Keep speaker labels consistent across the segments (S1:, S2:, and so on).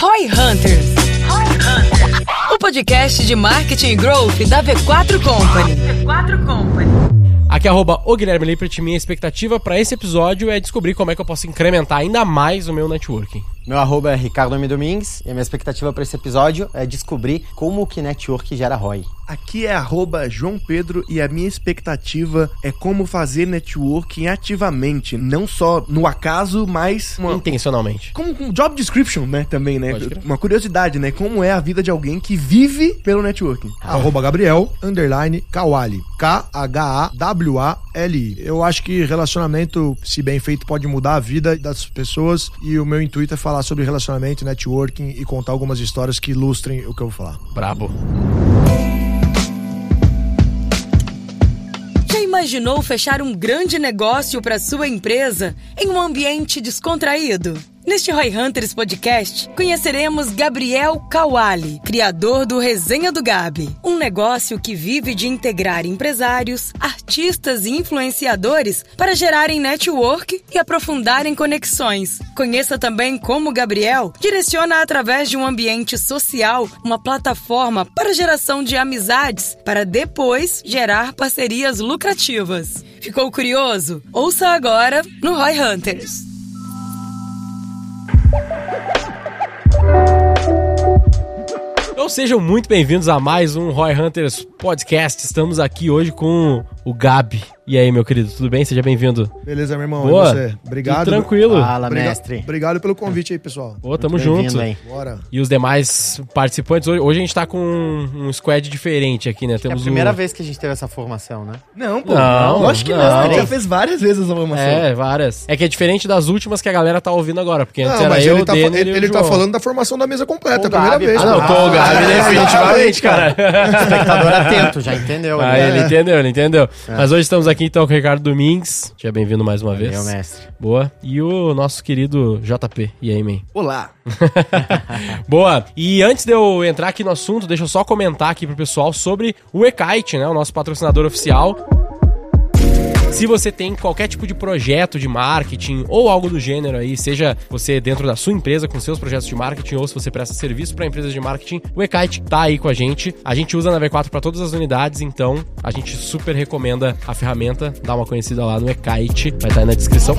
S1: Roy Hunters. O podcast de marketing e growth da V4 Company. V4 Company.
S2: Aqui é arroba o Guilherme Lippert. Minha expectativa para esse episódio é descobrir como é que eu posso incrementar ainda mais o meu networking.
S3: Meu arroba é Ricardo M. Domingues e a minha expectativa para esse episódio é descobrir como que network gera ROI.
S4: Aqui é arroba João Pedro e a minha expectativa é como fazer networking ativamente, não só no acaso, mas
S2: uma, intencionalmente.
S4: Como um job description, né, também, né? Uma curiosidade, né? Como é a vida de alguém que vive pelo networking.
S5: Ah. Arroba Gabriel, underline, Kawali. K-H-A-W-A-L-I. Eu acho que relacionamento, se bem feito, pode mudar a vida das pessoas e o meu intuito é falar sobre relacionamento, networking e contar algumas histórias que ilustrem o que eu vou falar.
S2: Brabo.
S1: Imaginou fechar um grande negócio para sua empresa em um ambiente descontraído? Neste Roy Hunters Podcast, conheceremos Gabriel Kawali, criador do Resenha do Gabi, um negócio que vive de integrar empresários, artistas e influenciadores para gerarem network e aprofundarem conexões. Conheça também como Gabriel direciona através de um ambiente social uma plataforma para geração de amizades, para depois gerar parcerias lucrativas. Ficou curioso? Ouça agora no Roy Hunters.
S2: Então sejam muito bem-vindos a mais um Roy Hunters Podcast. Estamos aqui hoje com o Gabi. E aí, meu querido, tudo bem? Seja bem-vindo.
S5: Beleza, meu irmão.
S2: Boa.
S5: E você? Obrigado.
S2: Tudo tranquilo.
S3: Fala, mestre.
S5: Obrigado pelo convite aí, pessoal.
S2: Pô, tamo junto.
S3: Hein?
S5: Bora.
S2: E os demais participantes, hoje, hoje a gente tá com um, um squad diferente aqui, né?
S3: É
S2: Temos
S3: a primeira
S2: o...
S3: vez que a gente teve essa formação, né?
S4: Não, pô.
S2: Não,
S4: Lógico que não. A gente já fez várias vezes essa formação.
S2: É, várias. É que é diferente das últimas que a galera tá ouvindo agora, porque antes
S5: Não,
S2: era
S5: mas
S2: eu,
S5: ele,
S2: o
S5: tá,
S2: Denner
S5: ele,
S2: e o
S5: ele tá falando da formação da mesa completa,
S3: O
S5: a primeira
S3: Gabi.
S5: vez.
S2: Ah, não, tô o Gabi,
S5: Ah,
S2: definitivamente, cara.
S3: Espectador atento, já entendeu?
S2: Ah,
S3: né?
S2: ele entendeu, ele entendeu. Mas hoje estamos aqui então com o Ricardo Domingues. Seja bem-vindo mais uma vez.
S3: Meu mestre.
S2: Boa. E o nosso querido JP. E aí, man?
S4: Olá.
S2: Boa. E antes de eu entrar aqui no assunto, deixa eu só comentar aqui pro pessoal sobre o Ekite, né? O nosso patrocinador oficial. Se você tem qualquer tipo de projeto de marketing ou algo do gênero aí, seja você dentro da sua empresa com seus projetos de marketing ou se você presta serviço para empresas de marketing, o Ekite tá aí com a gente. A gente usa na V4 para todas as unidades, então a gente super recomenda a ferramenta. Dá uma conhecida lá no Ekite, vai estar aí na descrição.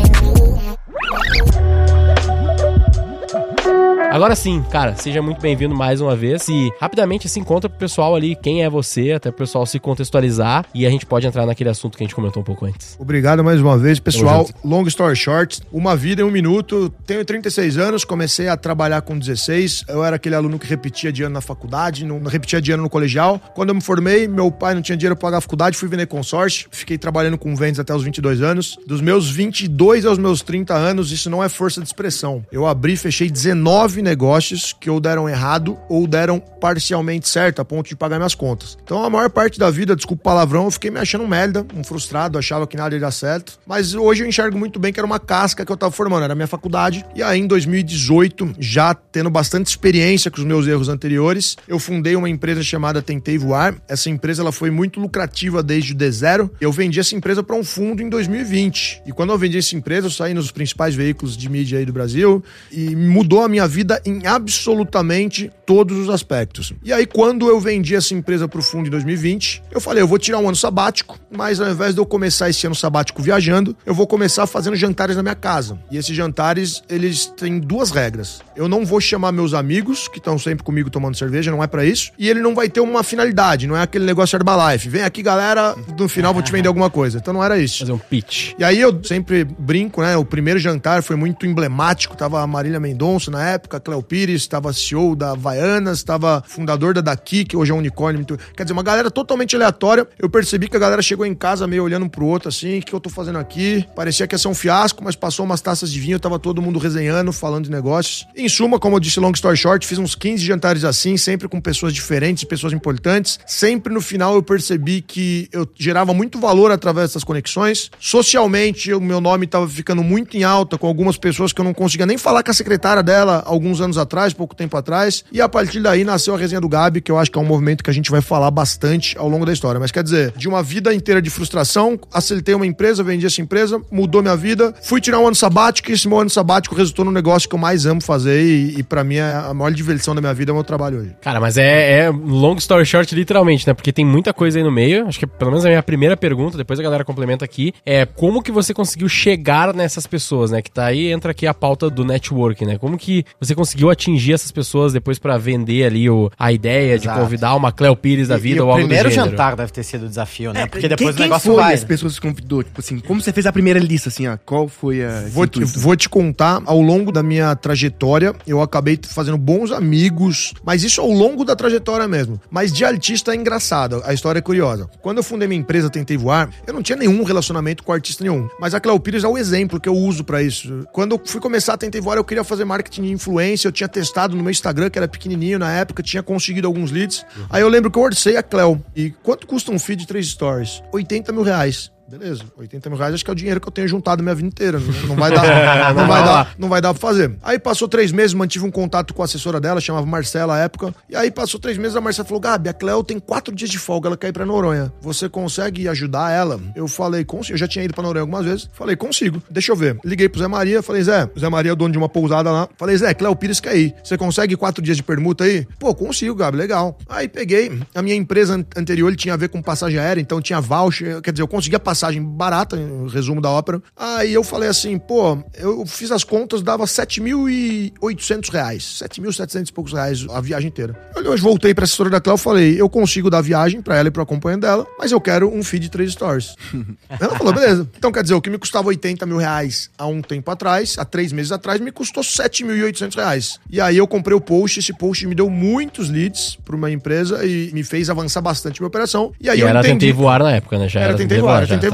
S2: Agora sim, cara, seja muito bem-vindo mais uma vez e rapidamente assim conta pro pessoal ali quem é você, até pro pessoal se contextualizar e a gente pode entrar naquele assunto que a gente comentou um pouco antes.
S5: Obrigado mais uma vez, pessoal. Long story short, uma vida em um minuto. Tenho 36 anos, comecei a trabalhar com 16. Eu era aquele aluno que repetia de ano na faculdade, não repetia de ano no colegial. Quando eu me formei, meu pai não tinha dinheiro pra pagar a faculdade, fui vender consórcio. Fiquei trabalhando com vendas até os 22 anos. Dos meus 22 aos meus 30 anos, isso não é força de expressão. Eu abri fechei 19 negócios que ou deram errado ou deram parcialmente certo, a ponto de pagar minhas contas. Então, a maior parte da vida, desculpa o palavrão, eu fiquei me achando um merda, um frustrado, achava que nada ia dar certo. Mas hoje eu enxergo muito bem que era uma casca que eu tava formando, era minha faculdade. E aí, em 2018, já tendo bastante experiência com os meus erros anteriores, eu fundei uma empresa chamada Tentei Voar. Essa empresa ela foi muito lucrativa desde o D0. Eu vendi essa empresa para um fundo em 2020. E quando eu vendi essa empresa, eu saí nos principais veículos de mídia aí do Brasil e mudou a minha vida em absolutamente todos os aspectos. E aí, quando eu vendi essa empresa pro fundo em 2020, eu falei, eu vou tirar um ano sabático, mas ao invés de eu começar esse ano sabático viajando, eu vou começar fazendo jantares na minha casa. E esses jantares, eles têm duas regras. Eu não vou chamar meus amigos, que estão sempre comigo tomando cerveja, não é pra isso. E ele não vai ter uma finalidade, não é aquele negócio Herbalife. Vem aqui, galera, no final vou te vender alguma coisa. Então não era isso.
S2: Fazer um pitch.
S5: E aí eu sempre brinco, né? O primeiro jantar foi muito emblemático. Tava a Marília Mendonça na época, Cléo Pires, tava CEO da Havaianas, tava fundador da Daqui, que hoje é um unicórnio. Quer dizer, uma galera totalmente aleatória. Eu percebi que a galera chegou em casa meio olhando pro outro assim, o que eu tô fazendo aqui? Parecia que ia ser um fiasco, mas passou umas taças de vinho, tava todo mundo resenhando, falando de negócios. Em suma, como eu disse, long story short, fiz uns 15 jantares assim, sempre com pessoas diferentes, pessoas importantes. Sempre no final eu percebi que eu gerava muito valor através dessas conexões. Socialmente, o meu nome tava ficando muito em alta com algumas pessoas que eu não conseguia nem falar com a secretária dela alguns alguns anos atrás, pouco tempo atrás, e a partir daí nasceu a resenha do Gabi, que eu acho que é um movimento que a gente vai falar bastante ao longo da história. Mas quer dizer, de uma vida inteira de frustração, aceitei uma empresa, vendi essa empresa, mudou minha vida, fui tirar um ano sabático e esse meu ano sabático resultou no negócio que eu mais amo fazer e, e para mim é a maior diversão da minha vida é o meu trabalho hoje.
S2: Cara, mas é, é long story short literalmente, né? Porque tem muita coisa aí no meio. Acho que pelo menos a minha primeira pergunta, depois a galera complementa aqui, é como que você conseguiu chegar nessas pessoas, né? Que tá aí, entra aqui a pauta do network, né? Como que você conseguiu atingir essas pessoas depois para vender ali o, a ideia
S3: Exato.
S2: de convidar uma Cleo Pires da
S3: E-
S2: vida
S3: e
S2: ou
S3: o
S2: algo do
S3: primeiro
S2: gênero?
S3: jantar deve ter sido o desafio, né? Porque
S4: Quem-
S3: depois
S4: quem
S3: o negócio
S4: foi
S3: vai.
S4: as pessoas que você convidou? Tipo assim, como você fez a primeira lista, assim, ó? Qual foi a...
S5: Vou te, vou te contar, ao longo da minha trajetória, eu acabei fazendo bons amigos, mas isso ao longo da trajetória mesmo. Mas de artista é engraçado, a história é curiosa. Quando eu fundei minha empresa Tentei Voar, eu não tinha nenhum relacionamento com artista nenhum. Mas a Cleo Pires é o exemplo que eu uso pra isso. Quando eu fui começar a Tentei Voar, eu queria fazer marketing de influência, eu tinha testado no meu Instagram, que era pequenininho na época, tinha conseguido alguns leads. Aí eu lembro que eu orcei a Cleo. E quanto custa um feed de três stories? 80 mil reais. Beleza, 80 mil reais acho que é o dinheiro que eu tenho juntado minha vida inteira. Não, não vai dar, não vai dar, não vai dar pra fazer. Aí passou três meses, mantive um contato com a assessora dela, chamava Marcela à época. E aí passou três meses, a Marcela falou: Gabi, a Cleo tem quatro dias de folga, ela quer ir pra Noronha. Você consegue ajudar ela? Eu falei, consigo. Eu já tinha ido pra Noronha algumas vezes. Falei, consigo. Deixa eu ver. Liguei pro Zé Maria, falei, Zé, o Zé Maria é o dono de uma pousada lá. Falei, Zé, Cleo Pires quer ir. Você consegue quatro dias de permuta aí? Pô, consigo, Gabi, legal. Aí peguei. A minha empresa an- anterior ele tinha a ver com passagem aérea, então tinha voucher. Quer dizer, eu conseguia passagem barata, resumo da ópera. Aí eu falei assim, pô, eu fiz as contas, dava 7.800 reais. 7.700 e poucos reais a viagem inteira. Eu hoje voltei pra assessora da Cléo e falei, eu consigo dar viagem pra ela e pro acompanhante dela, mas eu quero um feed de três stories. ela falou, beleza. Então quer dizer, o que me custava 80 mil reais há um tempo atrás, há três meses atrás, me custou 7.800 reais. E aí eu comprei o post, esse post me deu muitos leads pra uma empresa e me fez avançar bastante minha operação. E aí
S2: E
S5: eu
S2: era
S5: entendi...
S2: Tentei Voar na época, né? Já
S5: Era Tentei Voar,
S2: já,
S5: Tentei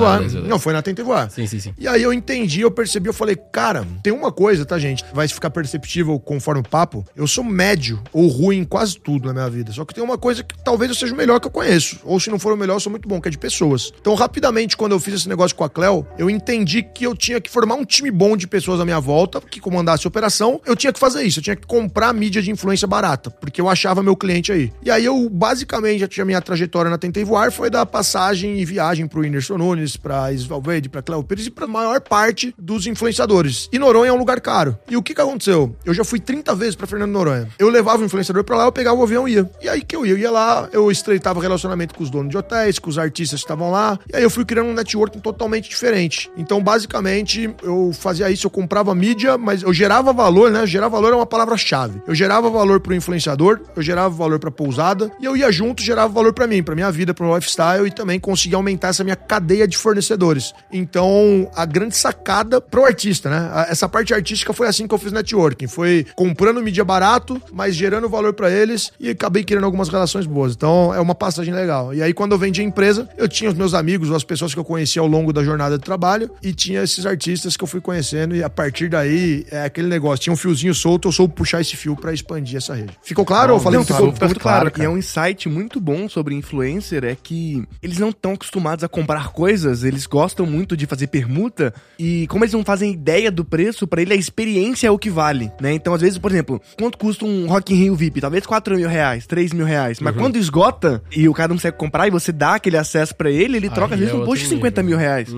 S5: Não, foi na Tentei Voar.
S2: Sim, sim, sim.
S5: E aí eu entendi, eu percebi, eu falei, cara, tem uma coisa, tá, gente? Vai ficar perceptível conforme o papo. Eu sou médio ou ruim em quase tudo na minha vida. Só que tem uma coisa que talvez eu seja o melhor que eu conheço. Ou se não for o melhor, eu sou muito bom, que é de pessoas. Então, rapidamente, quando eu fiz esse negócio com a Cleo, eu entendi que eu tinha que formar um time bom de pessoas à minha volta, que comandasse a operação. Eu tinha que fazer isso, eu tinha que comprar mídia de influência barata, porque eu achava meu cliente aí. E aí eu, basicamente, já tinha minha trajetória na Tentei Voar, foi da passagem e viagem pro Whindersson Nunes, pra Isvalvede, pra Cléo Pires e pra maior parte dos influenciadores. E Noronha é um lugar caro. E o que que aconteceu? Eu já fui 30 vezes pra Fernando Noronha. Eu levava o influenciador pra lá, eu pegava o avião e ia. E aí que eu ia, eu ia lá, eu estreitava relacionamento com os donos de hotéis, com os artistas que estavam lá. E aí eu fui criando um networking totalmente diferente. Então, basicamente, eu fazia isso, eu comprava mídia, mas eu gerava valor, né? Gerar valor é uma palavra-chave. Eu gerava valor pro influenciador, eu gerava valor pra pousada, e eu ia junto, gerava valor pra mim, pra minha vida, pro lifestyle e também conseguia aumentar essa minha cadeia de fornecedores. Então, a grande sacada pro artista, né? Essa parte artística foi assim que eu fiz networking. Foi comprando mídia barato, mas gerando valor pra eles e acabei criando algumas relações boas. Então, é uma passagem legal. E aí, quando eu vendi a empresa, eu tinha os meus amigos, ou as pessoas que eu conhecia ao longo da jornada de trabalho e tinha esses artistas que eu fui conhecendo e a partir daí, é aquele negócio. Tinha um fiozinho solto, eu soube puxar esse fio pra expandir essa rede. Ficou claro ou eu falei
S4: não, ficou, ficou muito claro.
S3: cara.
S4: E é um insight muito bom sobre influencer, é que eles não estão acostumados a comprar coisas, eles gostam muito de fazer permuta, e como eles não fazem ideia do preço, pra ele a experiência é o que vale, né? Então, às vezes, por exemplo, quanto custa um Rock in Rio VIP? Talvez 4 mil reais, 3 mil reais, mas quando esgota e o cara não consegue comprar e você dá aquele acesso pra ele, ele troca às
S2: Aí
S4: vezes
S2: é
S4: um post de 50
S2: nível.
S4: mil reais.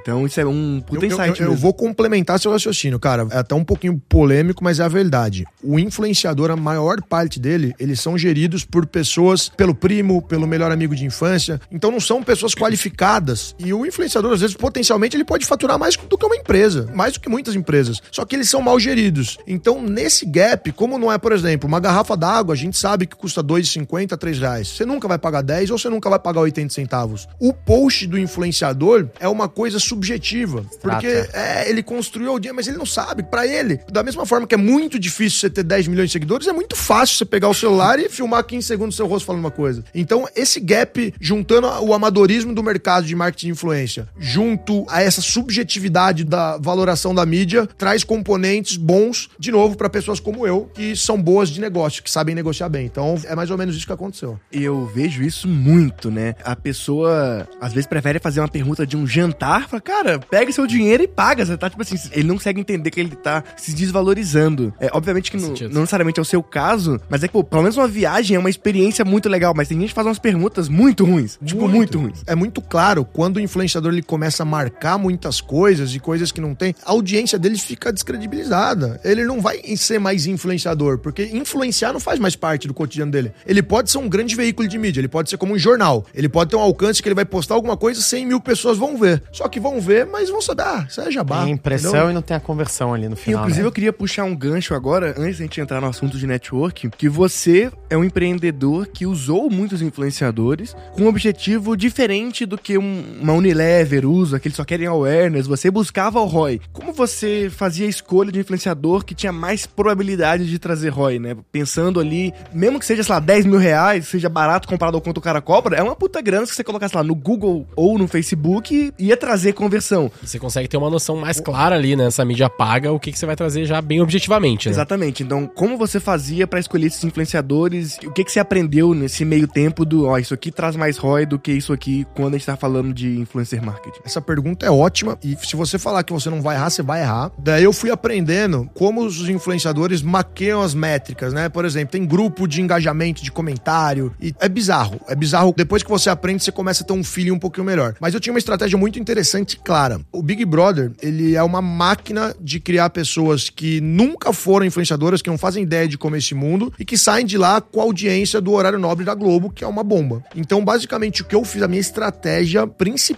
S4: Então, isso é um puta
S5: Eu, eu-
S4: insight
S5: eu
S4: mesmo.
S5: vou complementar seu raciocínio, cara. É até um pouquinho polêmico, mas é a verdade. O influenciador, a maior parte dele, eles são geridos por pessoas, pelo primo, pelo melhor amigo de infância. Então não são pessoas qualificadas. E o influenciador, às vezes, potencialmente, ele pode faturar mais do que uma empresa. Mais do que muitas empresas. Só que eles são mal geridos. Então, nesse gap, como não é, por exemplo, uma garrafa d'água, a gente sabe que custa R$ 2,50, 3 reais. Você nunca vai pagar 10 ou você nunca vai pagar 80 centavos. O post do influenciador é uma coisa subjetiva. Porque é, ele construiu o dia, mas ele não sabe. Pra ele, da mesma forma que é muito difícil você ter 10 milhões de seguidores, é muito fácil você pegar o celular e filmar 15 segundos do seu rosto falando uma coisa. Então, esse gap, juntando o amadorismo do mercado de marketing influência, junto a essa subjetividade da valoração da mídia, traz componentes bons, de novo, para pessoas como eu, que são boas de negócio, que sabem negociar bem. Então, é mais ou menos isso que aconteceu.
S4: E eu vejo isso muito, né? A pessoa às vezes prefere fazer uma pergunta de um jantar, fala, cara, pega seu dinheiro e paga. Você tá tipo assim, ele não consegue entender que ele tá se desvalorizando. É, obviamente que não, não necessariamente é o seu caso, mas é que, pô, pelo menos uma viagem é uma experiência muito legal, mas tem gente que faz umas perguntas muito ruins. Tipo, muito ruins.
S5: É muito claro, quando o influenciador ele começa a marcar muitas coisas e coisas que não tem, a audiência dele fica descredibilizada. Ele não vai ser mais influenciador, porque influenciar não faz mais parte do cotidiano dele. Ele pode ser um grande veículo de mídia, ele pode ser como um jornal, ele pode ter um alcance que ele vai postar alguma coisa, 100 mil pessoas vão ver. Só que vão ver, mas vão saber, ah, isso é jabá.
S3: Tem impressão
S5: entendeu?
S3: e não tem a conversão ali no
S4: E,
S3: final.
S4: inclusive,
S3: né?
S4: eu queria puxar um gancho agora, antes da gente entrar no assunto de network, que você é um empreendedor que usou muitos influenciadores com um objetivo diferente do que um- uma Unilever usa, que eles só querem awareness. Você buscava o ROI. Como você fazia a escolha de influenciador que tinha mais probabilidade de trazer ROI, né? Pensando ali, mesmo que seja, sei lá, 10 mil reais, seja barato comparado ao quanto o cara cobra, é uma puta grana que você colocasse lá no Google ou no Facebook, ia trazer conversão.
S2: Você consegue ter uma noção mais clara ali nessa mídia paga, o que, que você vai trazer já bem objetivamente, né?
S4: Exatamente. Então, como você fazia pra escolher esses influenciadores? O que, que você aprendeu nesse meio tempo do, ó, isso aqui traz mais ROI do que isso aqui quando a gente tá falando de influencer marketing?
S5: Essa pergunta é ótima e se você falar que você não vai errar, você vai errar. Daí eu fui aprendendo como os influenciadores maqueiam as métricas, né? Por exemplo, tem grupo de engajamento, de comentário e é bizarro. É bizarro. Depois que você aprende, você começa a ter um feeling um pouquinho melhor. Mas eu tinha uma estratégia muito interessante e clara. O Big Brother, ele é uma máquina de criar pessoas que nunca foram influenciadoras, que não fazem ideia de como é esse mundo e que saem de lá com a audiência do horário nobre da Globo, que é uma bomba. Então, basicamente, o que eu fiz, a minha estratégia principal,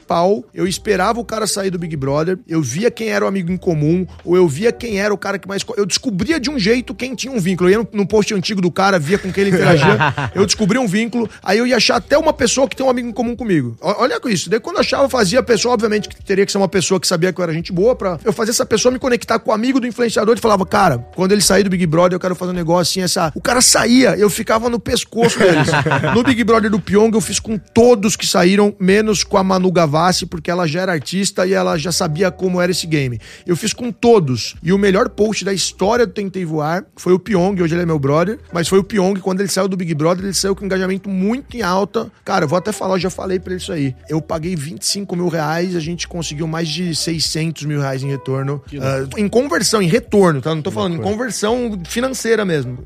S5: eu esperava o cara sair do Big Brother, eu via quem era o amigo em comum, ou eu via quem era o cara que mais. Eu descobria de um jeito quem tinha um vínculo. Eu ia no, post antigo do cara, via com quem ele interagia. eu descobri um vínculo, aí eu ia achar até uma pessoa que tem um amigo em comum comigo. Olha com isso. Daí quando eu achava, eu fazia a pessoa, obviamente, que teria que ser uma pessoa que sabia que eu era gente boa, pra eu fazer essa pessoa me conectar com o amigo do influenciador e falava, cara, quando ele sair do Big Brother, eu quero fazer um negócio assim, essa. O cara saía, eu ficava no pescoço deles. no Big Brother do Pyong, eu fiz com todos que saíram, menos com a Manu Gavassi, porque ela já era artista e ela já sabia como era esse game. Eu fiz com todos. E o melhor post da história do Tentei Voar foi o Pyong, hoje ele é meu brother, mas foi o Pyong, quando ele saiu do Big Brother, ele saiu com engajamento muito em alta. Cara, eu vou até falar, eu já falei pra ele isso aí. Eu paguei 25 mil reais, a gente conseguiu mais de 600 mil reais em retorno. Ah, em conversão, em retorno, tá? Não tô falando em conversão financeira mesmo.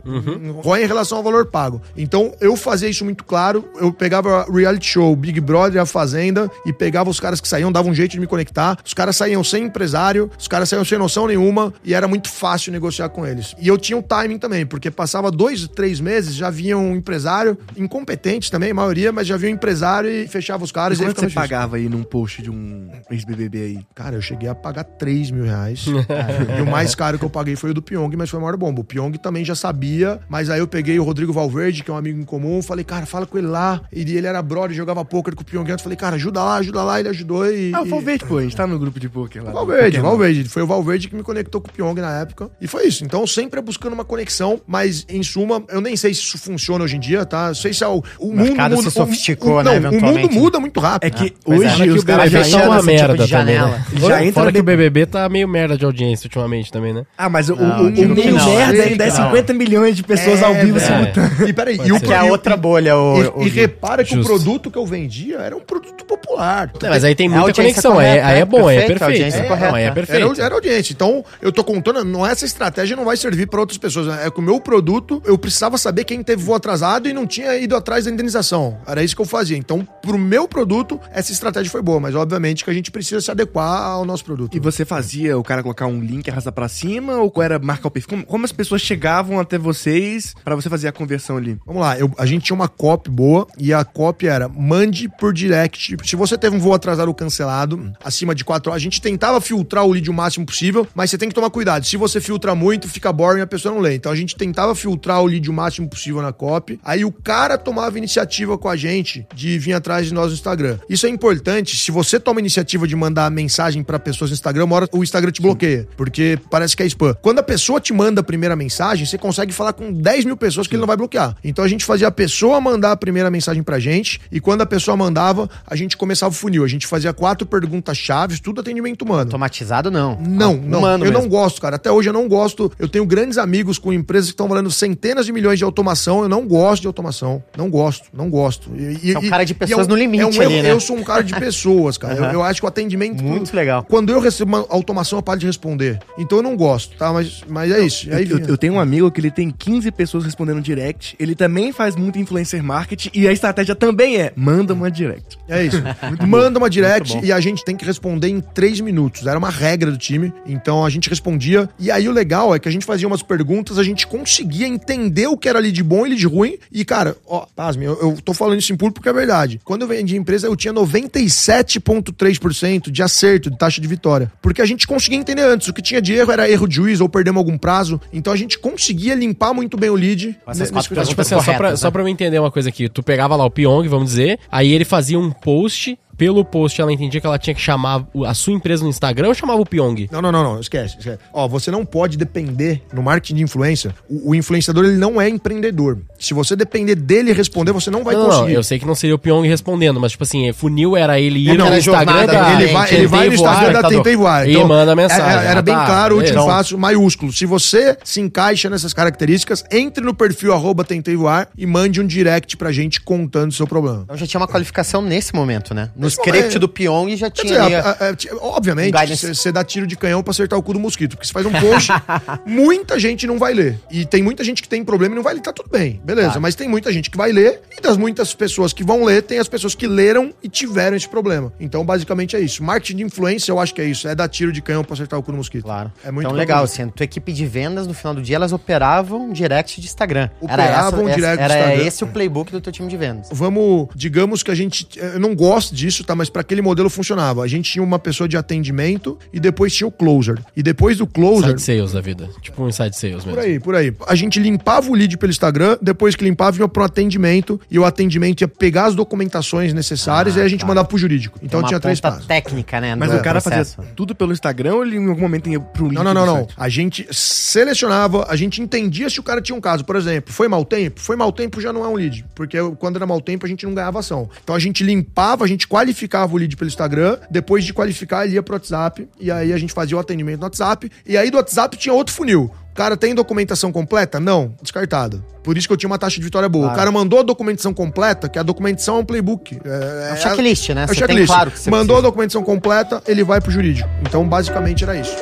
S5: ROI em relação ao valor pago. Então, eu fazia isso muito claro. Eu pegava reality show, Big Brother, a Fazenda, e pegava os caras que saíam, dava um jeito de me conectar. Os caras saíam sem empresário, os caras saíam sem noção nenhuma, e era muito fácil negociar com eles. E eu tinha um timing também, porque passava dois, três meses, já vinha um empresário, incompetente também, a maioria, mas já vinha um empresário e fechava os caras. E
S4: quanto você
S5: difícil.
S4: pagava aí num post de um ex-BBB aí?
S5: Cara, eu cheguei a pagar 3 mil reais. e o mais caro que eu paguei foi o do Pyong, mas foi a maior bomba. O Pyong também já sabia, mas aí eu peguei o Rodrigo Valverde, que é um amigo em comum, falei, cara, fala com ele lá. E ele era brother, jogava poker com o Pyong antes. Falei, cara, ajuda lá, ajuda lá. Ele ajudou e.
S4: Ah, o
S5: e-
S4: Valverde, pô, a gente tá no grupo de poker lá.
S5: Valverde. Valverde. Foi o Valverde que me conectou com o Pyong na época. E foi isso. Então, sempre é buscando uma conexão, mas em suma, eu nem sei se isso funciona hoje em dia, tá? Eu sei se é o, o,
S3: mercado
S5: mundo
S3: se sofisticou,
S5: o, o,
S3: né,
S5: Não, o mundo
S3: eventualmente,
S5: muda muito rápido.
S4: É que
S3: Mas
S4: hoje
S3: é
S4: os
S3: o
S4: caras já
S3: chama
S2: uma
S3: esse tipo de
S2: merda também,
S3: janela.
S2: né?
S4: Já
S2: Fora
S4: entra
S2: que o BBB tá meio merda de audiência ultimamente também, né?
S4: Ah, mas o,
S3: Não,
S4: o, o meio
S3: não,
S4: merda ainda é
S3: que não.
S4: 50 milhões de pessoas ao vivo
S5: velho.
S4: simultâneo.
S5: E peraí,
S2: Pode
S5: e o.
S3: Que é
S5: o-
S3: outra bolha, o,
S5: E,
S3: o-
S5: e repara que o produto que eu vendia era um produto popular.
S2: Não, mas aí tem
S3: É
S2: muita
S3: audiência
S2: conexão, aí,
S3: correta,
S2: aí é
S3: é
S2: bom, aí é
S3: perfeito, a
S2: perfeito.
S3: audiência
S2: É,
S3: correta.
S2: não, aí é
S5: Era,
S2: perfeito.
S5: era audiência. Então, eu tô contando, não essa estratégia não vai servir para outras pessoas. É que o meu produto, eu precisava saber quem teve voo atrasado e não tinha ido atrás da indenização. Era isso que eu fazia. Então, pro meu produto, essa estratégia foi boa, mas obviamente que a gente precisa se adequar ao nosso produto.
S4: E você fazia o cara colocar um link e arrastar pra cima? Ou qual era marcar o perfil? Como, como as pessoas chegavam até vocês pra você fazer a conversão ali?
S5: Vamos lá, eu- a gente tinha uma copy boa e a copy era mande por direct. Se você teve um voo atrasado ou cancelado, acima de 4 horas, a gente tentava filtrar o lead o máximo possível, mas você tem que tomar cuidado. Se você filtra muito, fica boring e a pessoa não lê. Então a gente tentava filtrar o lead o máximo possível na copy. Aí o cara tomava iniciativa com a gente de vir atrás de nós no Instagram. Isso é importante. Se você toma iniciativa de mandar mensagem pra pessoas no Instagram, uma hora o Instagram te bloqueia, porque parece que é spam. Quando a pessoa te manda a primeira mensagem, você consegue falar com 10 mil pessoas que ele não vai bloquear. Então a gente fazia a pessoa mandar a primeira mensagem pra gente, e quando a pessoa mandava, a gente começava funil. A gente fazia quatro perguntas chaves, tudo atendimento humano.
S3: Automatizado, não.
S5: Não, não.
S3: Humano
S5: eu não
S3: mesmo.
S5: gosto, cara. Até hoje eu não gosto. Eu tenho grandes amigos com empresas que estão valendo centenas de milhões de automação. Eu não gosto de automação. Não gosto, não gosto. E,
S3: É um cara de
S5: e
S3: pessoas
S5: um-
S3: no limite
S5: é um
S3: ali, né?
S5: Eu sou um cara de pessoas, cara. eu, eu acho que o atendimento.
S3: Muito legal.
S5: Quando eu recebo uma automação, eu paro de responder. Então eu não gosto, tá? Mas, mas é isso. E aí,
S4: Eu, eu tenho um amigo que ele tem 15 pessoas respondendo direct. Ele também faz muito influencer marketing e a estratégia também é: manda uma direct.
S5: É isso. Manda uma direct e a gente tem que responder em três minutos. Era uma regra do time. Então a gente respondia. E aí o legal é que a gente fazia umas perguntas, a gente conseguia entender o que era lead bom e lead ruim. E, cara, ó, pasme, eu, eu tô falando isso em público porque é verdade. Quando eu vendi a empresa, eu tinha 97,3% de acerto de taxa de vitória. Porque a gente conseguia entender antes. O que tinha de erro era erro de juiz ou perdemos algum prazo. Então a gente conseguia limpar muito bem o lead.
S3: Essas
S5: nesse-
S3: quatro
S2: Mas, tipo assim, só, pra,
S3: corretas,
S2: só
S3: né?
S2: pra eu entender uma coisa aqui. Tu pegava lá o Pyong, vamos dizer, aí ele fazia um post. Pelo post, ela entendia que ela tinha que chamar a sua empresa no Instagram ou chamava o Pyong?
S5: Não, não, não, não, esquece, esquece. Ó, você não pode depender no marketing de influência. O, o influenciador ele não é empreendedor. Se você depender dele responder, você não vai
S2: não, não,
S5: conseguir.
S2: eu sei que não seria o Pyong respondendo, mas tipo assim, funil era ele ir
S3: Não,
S2: no
S3: era
S2: Instagram
S3: jornada,
S2: da
S5: ele vai, ele vai no
S2: Voar,
S5: Instagram da
S2: tá
S5: Tentei Voar.
S2: E manda mensagem.
S5: Era, era
S2: Ah,
S5: bem
S2: tá,
S5: claro, útil,
S2: beleza.
S5: fácil, maiúsculo. Se você se encaixa nessas características, entre no perfil arroba Tentei Voar e mande um direct pra gente contando o seu problema.
S3: Então já tinha uma qualificação nesse momento, né? No script
S5: momento.
S3: do Pyong já tinha
S5: dizer, a- a- a- ti- obviamente, você dá tiro de canhão pra acertar o cu do mosquito. Porque você faz um post, muita gente não vai ler. E tem muita gente que tem problema e não vai ler. Tá tudo bem, beleza.
S3: Claro.
S5: Mas tem muita gente que vai ler. E das muitas pessoas que vão ler, tem as pessoas que leram e tiveram esse problema. Então, basicamente é isso. Marketing de influência, eu acho que é isso. É dar tiro de canhão pra acertar o cu do mosquito.
S3: Claro.
S5: É muito
S3: então, legal, assim, a tua equipe de vendas, no final do dia, elas operavam direct de Instagram.
S5: Operavam
S3: essa-
S5: direct de
S3: Era
S5: Instagram.
S3: esse o playbook do teu time de vendas.
S5: Vamos, digamos que a gente. Eu não gosto disso, tá? Mas para aquele modelo funcionava. A gente tinha uma pessoa de atendimento e depois tinha o closer. E depois do closer.
S2: Inside sales da vida. Tipo um inside sales mesmo.
S5: Por aí, por aí. A gente limpava o lead pelo Instagram, depois que limpava, ia pro atendimento, e o atendimento ia pegar as documentações necessárias
S3: Ah,
S5: e aí a gente
S3: tá.
S5: mandava pro jurídico. Então
S3: Uma
S5: tinha três
S3: ponta
S5: passos.
S3: técnica, né?
S4: Mas o cara
S3: processo.
S4: fazia tudo pelo Instagram ou ele em algum momento ia pro link
S5: Não, não, não, não. A gente selecionava, a gente entendia se o cara tinha um caso. Por exemplo, foi mau tempo? Foi mau tempo já não é um lead. Porque quando era mau tempo a gente não ganhava ação. Então a gente limpava, a gente qualificava o lead pelo Instagram. Depois de qualificar, ele ia pro WhatsApp. E aí a gente fazia o atendimento no WhatsApp. E aí do WhatsApp tinha outro funil. O cara tem documentação completa? Não, descartado. Por isso que eu tinha uma taxa de vitória boa.
S3: Claro.
S5: O cara mandou a documentação completa, que a documentação é um playbook. É,
S3: É um checklist, né?
S5: É o
S3: Você tem
S5: checklist.
S3: claro que você
S5: Mandou
S3: precisa.
S5: a documentação completa, ele vai pro jurídico. Então, basicamente, era isso.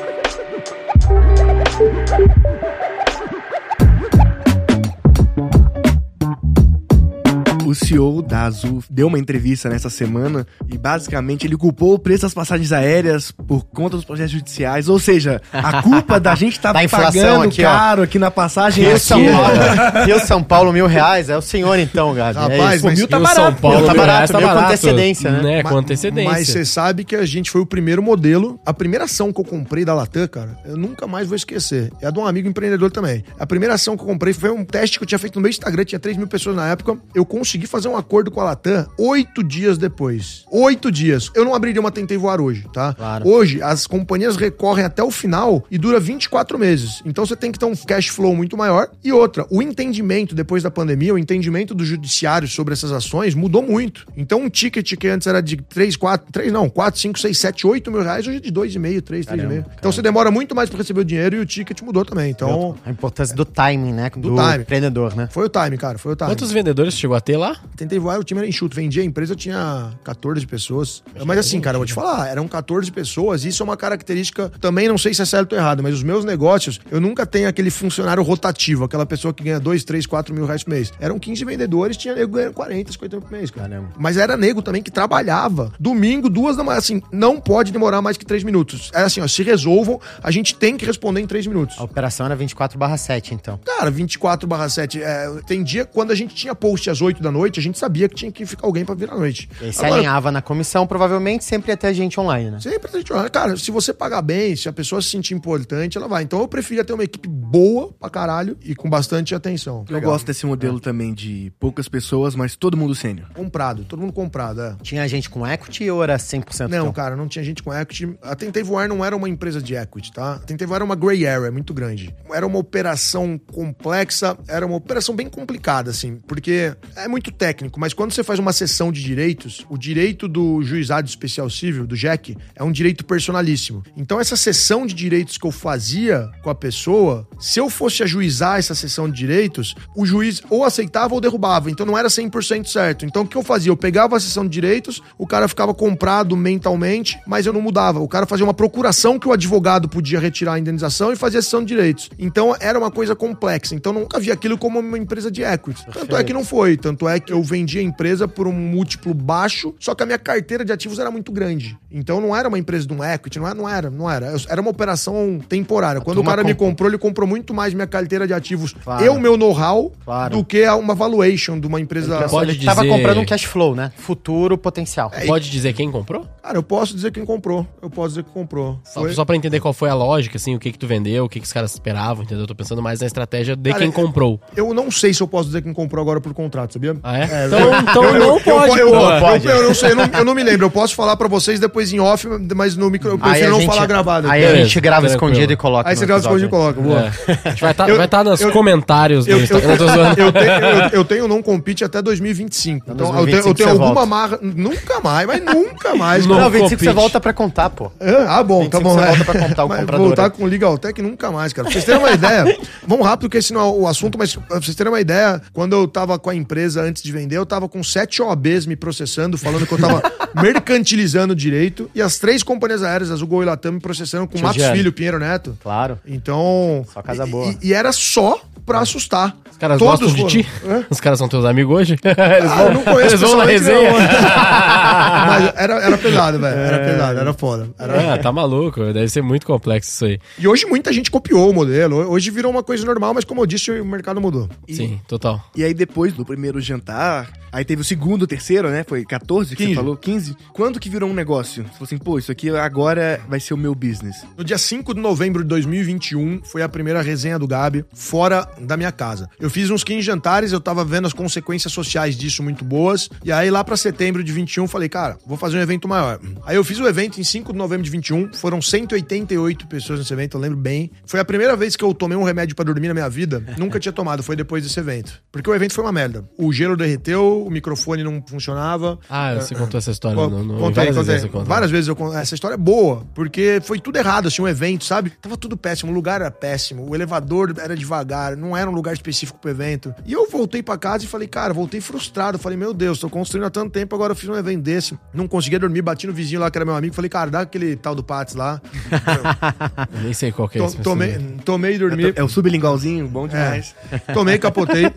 S4: O CEO da Azul deu uma entrevista nessa semana e basicamente ele culpou o preço das passagens aéreas por conta dos processos judiciais. Ou seja, a culpa da gente estar
S3: Da inflação
S4: pagando
S3: aqui, ó.
S4: caro aqui na passagem
S3: Rio
S4: é
S3: São. Paulo, Rio São Paulo, mil reais. É o senhor então, Gabi. é
S5: Rapaz,
S3: isso.
S5: mas-
S4: mil tá
S2: o
S4: barato,
S2: São Paulo,
S3: tá
S2: mil
S3: barato,
S2: reais
S3: meio com antecedência, né?
S2: Com antecedência.
S5: Mas você sabe que a gente foi o primeiro modelo. A primeira ação que eu comprei da Latam, cara, eu nunca mais vou esquecer. É a de um amigo empreendedor também. A primeira ação que eu comprei foi um teste que eu tinha feito no meu Instagram, tinha 3 mil pessoas na época. Eu consegui fazer um acordo com a Latam oito dias depois. Oito dias. Eu não abriria uma Tentei Voar hoje, tá?
S3: Claro.
S5: Hoje, as companhias recorrem até o final e dura 24 meses. Então você tem que ter um cash flow muito maior. E outra, o entendimento depois da pandemia, o entendimento do judiciário sobre essas ações mudou muito. Então um ticket que antes era de 3, 4, 3 não, 4, 5, 6, 7, 8 mil reais, hoje é de 2,5, 3, 3,5. Então você demora muito mais para receber o dinheiro e o ticket mudou também. Então
S3: A importância do timing, né? Do,
S5: timing.
S3: empreendedor, né?
S5: foi o time, cara, foi o time.
S2: Quantos vendedores chegou a ter lá?
S5: Tentei voar, o time era enxuto. Vendia a empresa, tinha 14 pessoas. Mas assim, cara, eu vou te falar, eram 14 pessoas. Isso é uma característica, também não sei se é certo ou errado, mas os meus negócios, eu nunca tenho aquele funcionário rotativo, aquela pessoa que ganha 2, 3, 4 mil reais por mês. Eram 15 vendedores, tinha nego ganhando 40, 50 mil por mês, cara.
S3: Caramba.
S5: Mas era nego também que trabalhava. Domingo, duas da manhã, assim, não pode demorar mais que 3 minutos. Era assim, ó, se resolvam, a gente tem que responder em 3 minutos.
S3: A operação era 24 7, então.
S5: Cara, 24 barra 7. É, tem dia, quando a gente tinha post às 8 da noite, a gente sabia que tinha que ficar alguém pra vir à noite.
S3: E aí se
S5: Agora,
S3: alinhava na comissão, provavelmente sempre ia ter gente online, né?
S5: Sempre a gente olha, cara, se você pagar bem, se a pessoa se sentir importante, ela vai. Então eu preferia ter uma equipe boa pra caralho e com bastante atenção.
S4: Eu gosto desse modelo também de poucas pessoas, mas todo mundo sênior.
S5: Comprado, todo mundo comprado, é.
S3: Tinha gente com equity ou era 100%
S5: Não,
S3: teu?
S5: cara, não tinha gente com equity. A Tentei Voar não era uma empresa de equity, tá? A Tentei Voar era uma gray area muito grande. Era uma operação complexa, era uma operação bem complicada, assim, porque é muito técnico, mas quando você faz uma sessão de direitos, o direito do juizado especial civil, do JEC, é um direito personalíssimo. Então, essa sessão de direitos que eu fazia com a pessoa, se eu fosse ajuizar essa sessão de direitos, o juiz ou aceitava ou derrubava. Então, não era 100% certo. Então, o que eu fazia? Eu pegava a sessão de direitos, o cara ficava comprado mentalmente, mas eu não mudava. O cara fazia uma procuração que o advogado podia retirar a indenização e fazia a sessão de direitos. Então, era uma coisa complexa. Então, eu nunca vi aquilo como uma empresa de equity. Tanto é que não foi. Tanto é que eu vendi a empresa por um múltiplo baixo, só que a minha carteira de ativos era muito grande. Então, não era uma empresa de um equity, não era, não era, não era. Eu- Era uma operação temporária. Quando o cara me
S3: comprou.
S5: ele comprou muito mais minha carteira de ativos
S3: Claro.
S5: e o meu know-how
S3: Claro.
S5: do que uma valuation de uma empresa.
S2: Pode
S3: Ele tava
S2: dizer-
S3: comprando um cash flow, né? Futuro potencial.
S2: Pode dizer quem comprou?
S5: Cara, eu posso dizer quem comprou. Eu posso dizer que comprou.
S2: Só,
S5: Foi-
S2: só pra entender qual foi a lógica, assim, o que que tu vendeu, o que que os caras esperavam, entendeu? Eu tô pensando mais na estratégia de
S5: Cara,
S2: quem comprou.
S5: Eu não sei se eu posso dizer quem comprou agora por contrato, sabia?
S2: Ah, é? então então não pode,
S5: eu, eu, eu não sei, eu não, eu não me lembro. Eu posso falar pra vocês depois em off, mas no micro eu prefiro não
S3: gente-
S5: falar gravado.
S3: Aí a gente grava
S2: tranquilo.
S3: escondido e coloca.
S5: Aí você grava escondido e coloca. Boa.
S2: É. A gente vai estar
S5: Eu-
S2: vai tá nos
S5: eu-
S2: comentários do Instagram.
S5: Eu tenho, eu, eu tenho não compete até 2025. Então eu tenho, eu
S3: 2025
S5: tenho alguma
S3: volta.
S5: marra. Nunca mais, mas nunca mais.
S2: Não
S5: cara.
S3: Não, 25 você volta pra contar, pô.
S5: Ah, bom, tá
S3: 25
S5: bom.
S3: você
S5: é.
S3: volta pra contar o comprador
S5: Voltar com o Legaltech nunca mais, cara. Pra vocês terem uma ideia, vamos rápido, porque esse não é o assunto, mas pra vocês terem uma ideia, quando eu tava com a empresa antes de vender, eu tava com sete OABs me processando, falando que eu tava mercantilizando direito, e as três companhias aéreas, Azul, Gol e Latam, me processando com Matos. Filho, Pinheiro Neto.
S3: Claro.
S5: Então.
S3: Só casa boa.
S5: E, e era só pra assustar.
S2: Os caras
S5: Todos
S2: gostam de ti?
S5: Hã?
S2: Os caras são teus amigos hoje? Eles
S5: Ah, eu não conheço
S2: eles vão na resenha?
S5: não. Mas era, era pesado, velho. Era pesado, era foda. Era,
S2: Ah, tá maluco. Deve ser muito complexo isso aí.
S5: E hoje muita gente copiou o modelo. Hoje virou uma coisa normal, mas como eu disse, o mercado mudou.
S2: Sim, total.
S4: E aí depois do primeiro jantar, aí teve o segundo, o terceiro, né? Foi 14 que
S5: 15.
S4: você falou? 15. Quando que virou um negócio? Você falou assim, pô, isso aqui agora vai ser o meu business.
S5: No dia 5 de novembro de 2021, foi a primeira resenha do Gabi fora da minha casa. Eu fiz uns 15 jantares, eu tava vendo as consequências sociais disso muito boas. E aí, lá pra setembro de 21, falei, cara, vou fazer um evento maior. Aí eu fiz o evento em 5 de novembro de 21, foram 188 pessoas nesse evento, eu lembro bem. Foi a primeira vez que eu tomei um remédio pra dormir na minha vida. Nunca tinha tomado, foi depois desse evento. Porque o evento foi uma merda. O gelo derreteu, o microfone não funcionava.
S2: Ah, você contou essa história no, no,
S5: contei,
S2: várias
S5: contei.
S2: vezes.
S5: Várias vezes eu conto. Essa história é boa, porque foi tudo errado, assim, um evento, sabe? Tava tudo péssimo, o lugar era péssimo, o elevador era devagar, não era um lugar específico pro evento. E eu voltei pra casa e falei, cara, voltei frustrado. Falei, meu Deus, tô construindo há tanto tempo, agora eu fiz um evento desse. Não conseguia dormir, bati no vizinho lá, que era meu amigo, falei, cara, dá aquele tal do Pats lá.
S2: Eu nem sei qual que é
S5: To-
S2: esse.
S5: tomei, tomei e dormi.
S4: É o sublingualzinho, bom demais.
S5: Tomei, capotei.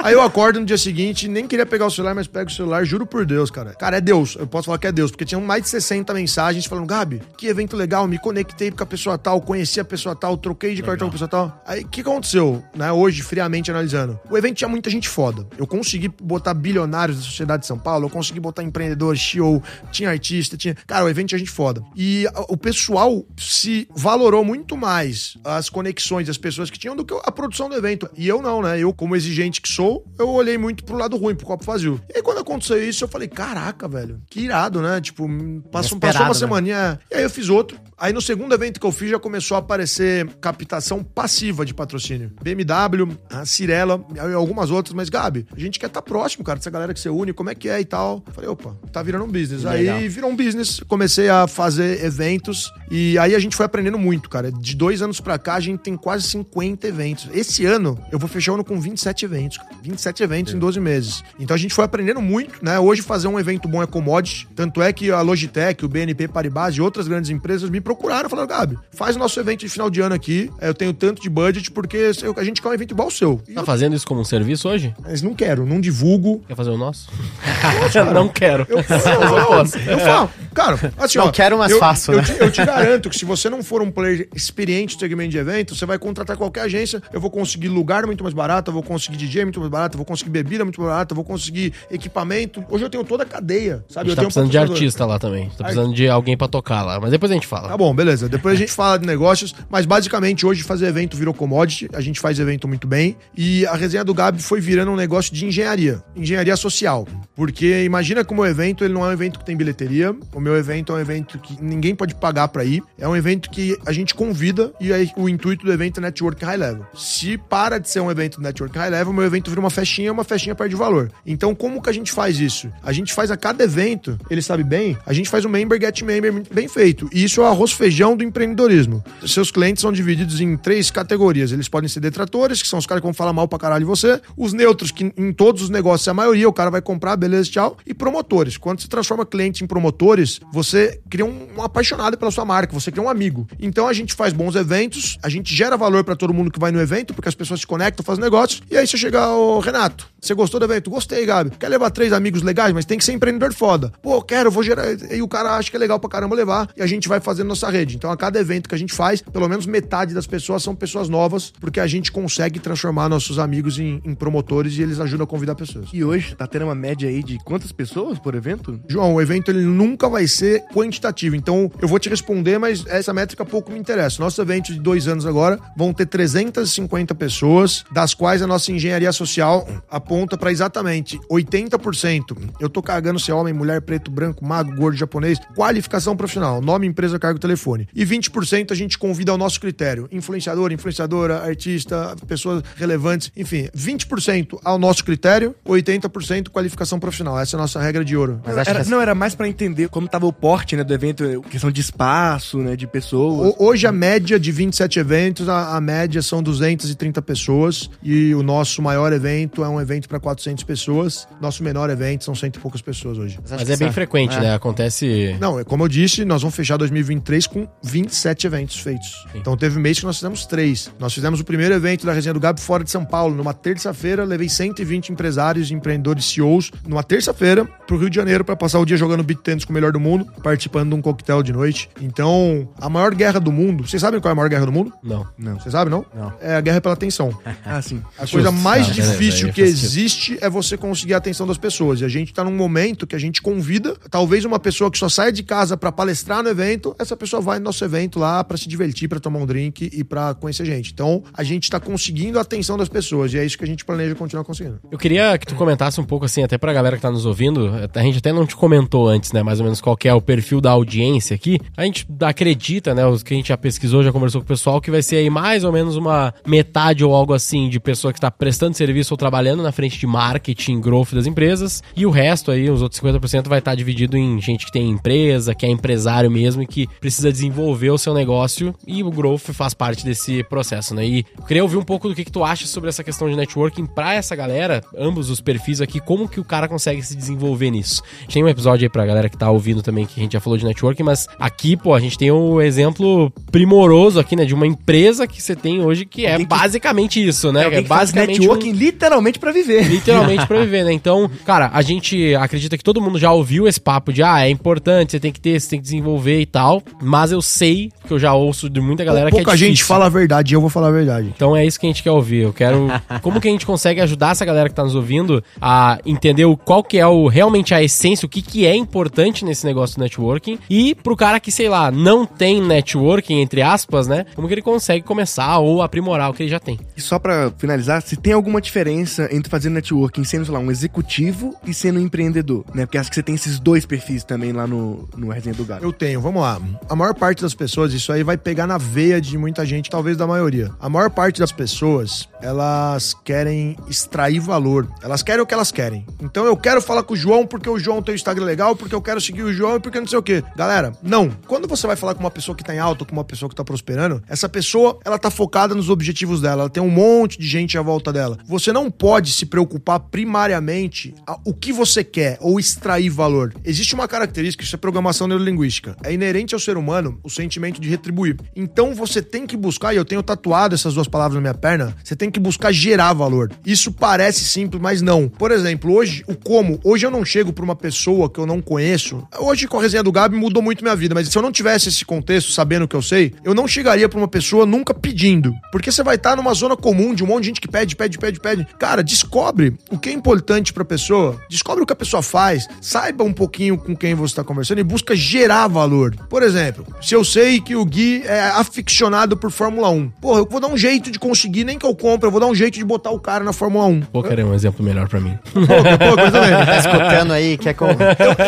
S5: Aí eu acordo no dia seguinte, nem queria pegar o celular, mas pego o celular, juro por Deus, cara. Cara, é Deus. Eu posso falar que é Deus, porque tinham mais de 60 mensagens falando, Gabi, que evento legal, me conectei com a pessoa tal, conheci a pessoa tal, troquei de cartão com a pessoa tal. Aí, o que aconteceu, né, hoje, friamente analisando? O evento tinha muita gente foda. Eu consegui botar bilionários da sociedade de São Paulo, eu consegui botar empreendedores, CEO, tinha artista, tinha... Cara, o evento tinha gente foda. E o pessoal se valorou muito mais as conexões das pessoas que tinham do que a produção do evento. E eu não, né? Eu, como exigente que sou, eu olhei muito pro lado ruim, pro copo vazio. E aí, quando aconteceu isso, eu falei, caraca, velho, que irado, né? Tipo, passou, passou uma
S3: né?
S5: semaninha. E aí eu fiz outro. Aí no segundo evento que eu fiz, já começou a aparecer captação passiva de patrocínio. BMW, a Cirela e algumas outras. Mas, Gabi, a gente quer estar próximo, cara, dessa galera que você une, como é que é e tal. Falei, opa, tá virando um business.
S3: Legal.
S5: Aí virou um business, comecei a fazer eventos e aí a gente foi aprendendo muito, cara. De dois anos pra cá, a gente tem quase 50 eventos. Esse ano, eu vou fechar o ano com 27 eventos. cara. 27 eventos em 12 meses. Então a gente foi aprendendo muito, né? Hoje fazer um evento bom é commodity. Tanto é que a Logitech, o BNP Paribas e outras grandes empresas me procuraram e falaram, Gabi, faz o nosso evento de final de ano aqui. Eu tenho tanto de budget porque a gente quer um evento igual o seu. E
S2: Tá
S5: eu-
S2: fazendo isso como um serviço hoje?
S5: Mas não quero, não divulgo.
S2: Quer fazer o nosso? não quero.
S5: Eu,
S2: eu
S5: eu falo. Cara, assim,
S3: Não
S5: ó,
S3: quero, mas
S5: eu,
S3: faço,
S5: eu,
S3: né?
S5: te, eu te garanto que se você não for um player experiente no segmento de evento, você vai contratar qualquer agência, eu vou conseguir lugar muito mais barato, eu vou conseguir DJ muito mais barato, eu vou conseguir bebida muito mais barato, eu vou conseguir equipamento. Hoje eu tenho toda a cadeia,
S2: A
S5: sabe?
S2: gente
S5: eu
S2: tá
S5: tenho um
S2: precisando de artista lá também. Tá precisando de alguém pra tocar lá. Mas depois a gente fala.
S5: Tá bom, beleza. Depois a gente fala de negócios, mas basicamente hoje fazer evento virou commodity, a gente faz evento muito bem e a resenha do Gabi foi virando um negócio de engenharia, engenharia social. Porque imagina como o evento, ele não é um evento que tem bilheteria, o meu evento é um evento que ninguém pode pagar pra ir, é um evento que a gente convida e aí o intuito do evento é network high level. Se para de ser um evento network high level, meu evento vira uma festinha, uma festinha perde valor. Então como que a gente faz isso? A gente faz a cada evento, ele sabe bem, a gente faz um member get member bem feito. E isso é o arroz feijão do empreendedorismo. Seus clientes são divididos em três categorias. Eles podem ser detratores, que são os caras que vão falar mal pra caralho de você. Os neutros, que em todos os negócios é a maioria, o cara vai comprar, beleza, tchau. E promotores. Quando se transforma cliente em promotores, você cria um, um apaixonado pela sua marca, você cria um amigo. Então a gente faz bons eventos, a gente gera valor pra todo mundo que vai no evento, porque as pessoas se conectam, fazem negócios. E aí você chega, ô Renato, você gostou do evento? Gostei, Gabi. Quer levar três amigos legais, mas tem que ser empreendedor foda. Pô, quero, vou gerar. E o cara acha que é legal pra caramba levar. E a gente vai fazendo nossa rede. Então, a cada evento que a gente faz, pelo menos metade das pessoas são pessoas novas, porque a gente consegue transformar nossos amigos em, em promotores e eles ajudam a convidar pessoas.
S4: E hoje tá tendo uma média aí de quantas pessoas por evento?
S5: João, o evento ele nunca vai ser quantitativo. Então, eu vou te responder, mas essa métrica pouco me interessa. Nossos eventos de dois anos agora vão ter 350 pessoas, das quais a nossa engenharia social aponta para exatamente 80%. Eu tô cagando se é homem, mulher, preto, branco, mago, gordo, japonês. Qualificação profissional, nome, empresa, cargo, telefone. E 20% a gente convida ao nosso critério. Influenciador, influenciadora, artista, pessoas relevantes. Enfim, 20% ao nosso critério, 80% qualificação profissional. Essa é a nossa regra de ouro.
S3: Mas acho
S4: Era-
S3: que
S4: Não, era mais pra entender como tava o porte, né, do evento, questão de espaço, né, de pessoas.
S5: O- Hoje a média de 27 eventos, a, a média são 230 pessoas e o nosso maior evento é um evento para 400 pessoas. Nosso menor evento são cento e poucas pessoas hoje.
S2: Mas
S3: que
S2: é bem frequente,
S3: é.
S2: né? Acontece.
S5: Não, é como eu disse, nós vamos fechar 2023 com 27 eventos feitos. Então teve mês que nós fizemos três. Nós fizemos o primeiro evento da Resenha do Gabi fora de São Paulo. Numa terça-feira, levei 120 empresários, empreendedores, CEOs, numa terça-feira, pro Rio de Janeiro para passar o dia jogando beat tênis com o melhor do mundo, participando de um coquetel de noite. Então, a maior guerra do mundo, vocês sabem qual é a maior guerra do mundo?
S2: Não.
S4: Não.
S5: Vocês sabem, não?
S3: Não.
S5: É a guerra pela atenção.
S4: Ah, sim.
S5: A coisa mais
S2: Ah,
S5: difícil
S2: aí
S5: que
S2: faz sentido.
S5: existe é você conseguir a atenção das pessoas. E a gente tá num momento que a gente convida, talvez uma pessoa que só saia de casa pra palestrar no evento, essa pessoa vai no nosso evento lá pra se divertir, pra tomar um drink e pra conhecer gente. Então, a gente tá conseguindo a atenção das pessoas e é isso que a gente planeja continuar conseguindo.
S2: Eu queria que tu comentasse um pouco assim, até pra galera que tá nos ouvindo. A gente até não te comentou antes, né? Mais ou menos qual é o perfil da audiência aqui. A gente acredita, né? Os que a gente já pesquisou, já conversou com o pessoal, que vai ser aí mais ou menos uma metade ou algo assim de pessoa que tá prestando serviço ou trabalhando na frente de marketing, growth das empresas. E o resto aí, os outros 50% vai estar dividido em gente que tem empresa, que é empresário mesmo e que precisa desenvolver o seu negócio. E o growth faz parte desse processo, né? E eu queria ouvir um pouco do que, que tu acha sobre essa questão de networking pra essa galera, ambos os perfis aqui, como que o cara consegue se desenvolver nisso. A gente tem um episódio aí pra galera que tá ouvindo também, que a gente já falou de networking, mas aqui, pô, a gente tem um exemplo primoroso aqui, né, de uma empresa que você tem hoje que é
S4: que-
S2: basicamente isso, né? É
S4: faz
S2: basicamente
S4: networking
S2: um-
S4: literalmente pra viver.
S2: Literalmente pra viver, né? Então, cara, a gente acredita que todo mundo já ouviu esse papo de ah, é importante, você tem que ter, você tem que desenvolver e tal. Mas eu sei, que eu já ouço de muita galera
S5: Pouca
S2: que é
S5: gente
S2: difícil.
S5: fala a verdade e eu vou falar a verdade.
S2: Então é isso que a gente quer ouvir. Eu quero. Como que a gente consegue ajudar essa galera que tá nos ouvindo a entender o, qual que é o realmente a essência, o que, que é importante nesse negócio do networking. E pro cara que, sei lá, não tem networking, entre aspas, né? Como que ele consegue começar ou aprimorar o que ele já tem.
S4: E só pra finalizar, se tem alguma diferença entre fazer networking sendo, sei lá, um executivo e sendo um empreendedor, né? Porque acho que você tem esses dois perfis também lá no, no Resenha do Gato.
S5: Eu tenho, vamos lá. A maior parte das pessoas, isso aí vai pegar na veia de muita gente, talvez da maioria. A maior parte das pessoas, elas querem extrair valor. Elas querem o que elas querem. Então eu quero falar com o João porque o João tem o Instagram legal, porque eu quero seguir o João e porque não sei o quê. Galera, não. Quando você vai falar com uma pessoa que tá em alta, com uma pessoa que tá prosperando, essa pessoa, ela tá focada nos objetivos dela. Ela tem um monte de gente à volta dela. Você não pode se preocupar primariamente o que você quer ou extrair valor. Existe uma característica, isso é programação neurolinguística. É inerente ao ser humano o sentimento de retribuir. Então você tem que buscar, e eu tenho tatuado essas duas palavras na minha perna, você tem que buscar gerar valor. Isso parece simples, mas não. Por exemplo, hoje, o como, hoje eu não chego pra uma pessoa que eu não conheço, Hoje, com a resenha do Gabi, mudou muito minha vida, mas se eu não tivesse esse contexto, sabendo o que eu sei, eu não chegaria pra uma pessoa nunca pedindo. Porque você vai estar numa zona comum de um monte de gente que pede, pede, pede, pede. Cara, descobre o que é importante pra pessoa, descobre o que a pessoa faz, saiba um pouquinho com quem você tá conversando e busca gerar valor. Por exemplo, se eu sei que o Gui é aficionado por Fórmula 1, porra, eu vou dar um jeito de conseguir, nem que eu compre, eu vou dar um jeito de botar o cara na Fórmula 1.
S2: Poker é um exemplo melhor pra mim.
S5: Poker também.
S3: Tá escutando aí, quer con-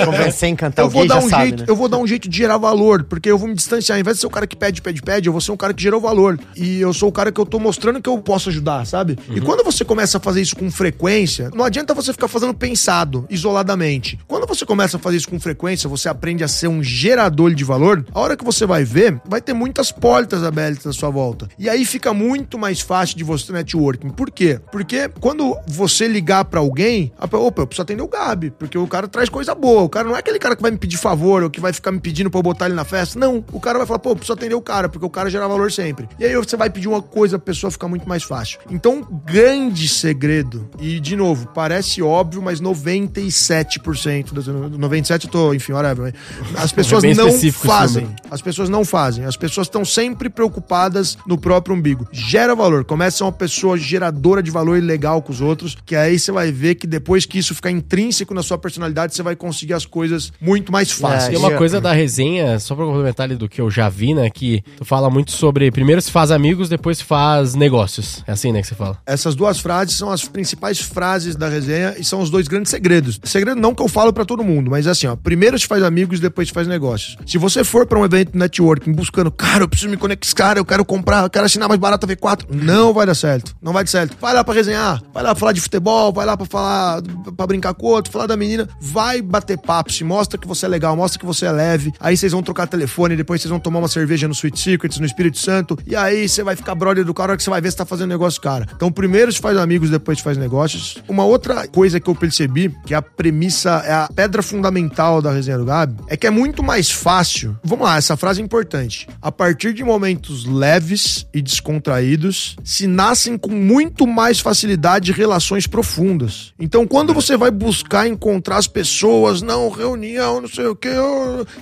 S3: convencer em cantar
S5: eu
S3: o
S5: vou
S3: gay,
S5: dar
S3: já
S5: um
S3: sabe,
S5: jeito,
S3: né?
S5: eu vou dar um jeito de gerar valor, porque eu vou me distanciar. Ao invés de ser o cara que pede, pede, pede, eu vou ser um cara que gerou valor. E eu sou o cara que eu tô mostrando que eu posso ajudar, sabe? E quando você começa a fazer isso com frequência, não adianta você ficar fazendo pensado, isoladamente. Quando você começa a fazer isso com frequência, você aprende a ser um gerador de valor. A hora que você vai ver, vai ter muitas portas abertas à sua volta. E aí fica muito mais fácil de você networking. Por quê? Porque quando você ligar pra alguém, opa, eu preciso atender o Gabi, porque o cara traz coisa boa. O cara não é aquele cara que vai me pedir favor ou que vai ficar me pedindo pra eu botar ele na festa. Não. O cara vai falar, pô, eu preciso atender o cara, porque o cara gera valor sempre. E aí você vai pedir uma coisa, a pessoa fica muito mais fácil. Então, grande segredo. E, de novo, parece óbvio, mas 97%, das- 97% eu tô, enfim, whatever. As pessoas
S2: É
S5: não
S2: esse
S5: fazem. As pessoas não fazem. As pessoas estão sempre preocupadas no próprio umbigo. Gera valor. Começa a ser uma pessoa geradora de valor e legal com os outros, que aí você vai ver que depois que isso ficar intrínseco na sua personalidade, você vai conseguir as coisas muito mais fáceis.
S2: Tem
S3: E
S2: uma coisa da resenha, só pra complementar ali do que eu já vi, né? Que tu fala muito sobre primeiro se faz amigos, depois se faz negócios. É assim, né, que você fala.
S5: Essas duas frases são as principais frases da resenha e são os dois grandes segredos. Segredo não que eu falo pra todo mundo, mas assim, ó, primeiro se faz amigos, depois se faz negócios. Se você for pra um evento networking buscando, cara, eu preciso me conectar cara, eu quero comprar, eu quero assinar mais barato a V4, não vai dar certo. Não vai dar certo. Vai lá pra resenhar, vai lá pra falar de futebol, vai lá pra falar, pra brincar com o outro, falar da menina, vai bater papo, se mostra que você é legal, mostra que você é leve. Aí vocês vão trocar telefone, depois vocês vão tomar uma cerveja no Sweet Secrets, no Espírito Santo, e aí você vai ficar brother do cara, que você vai ver se tá fazendo negócio, cara. Então, primeiro se faz amigos, depois se faz negócios. Uma outra coisa que eu percebi, que é a premissa, é a pedra fundamental da resenha do Gabi, é que é muito mais fácil. Vamos lá, essa frase é importante. A partir de momentos leves e descontraídos, se nascem com muito mais facilidade relações profundas. Então, quando você vai buscar encontrar as pessoas, não, reunião, não sei o que,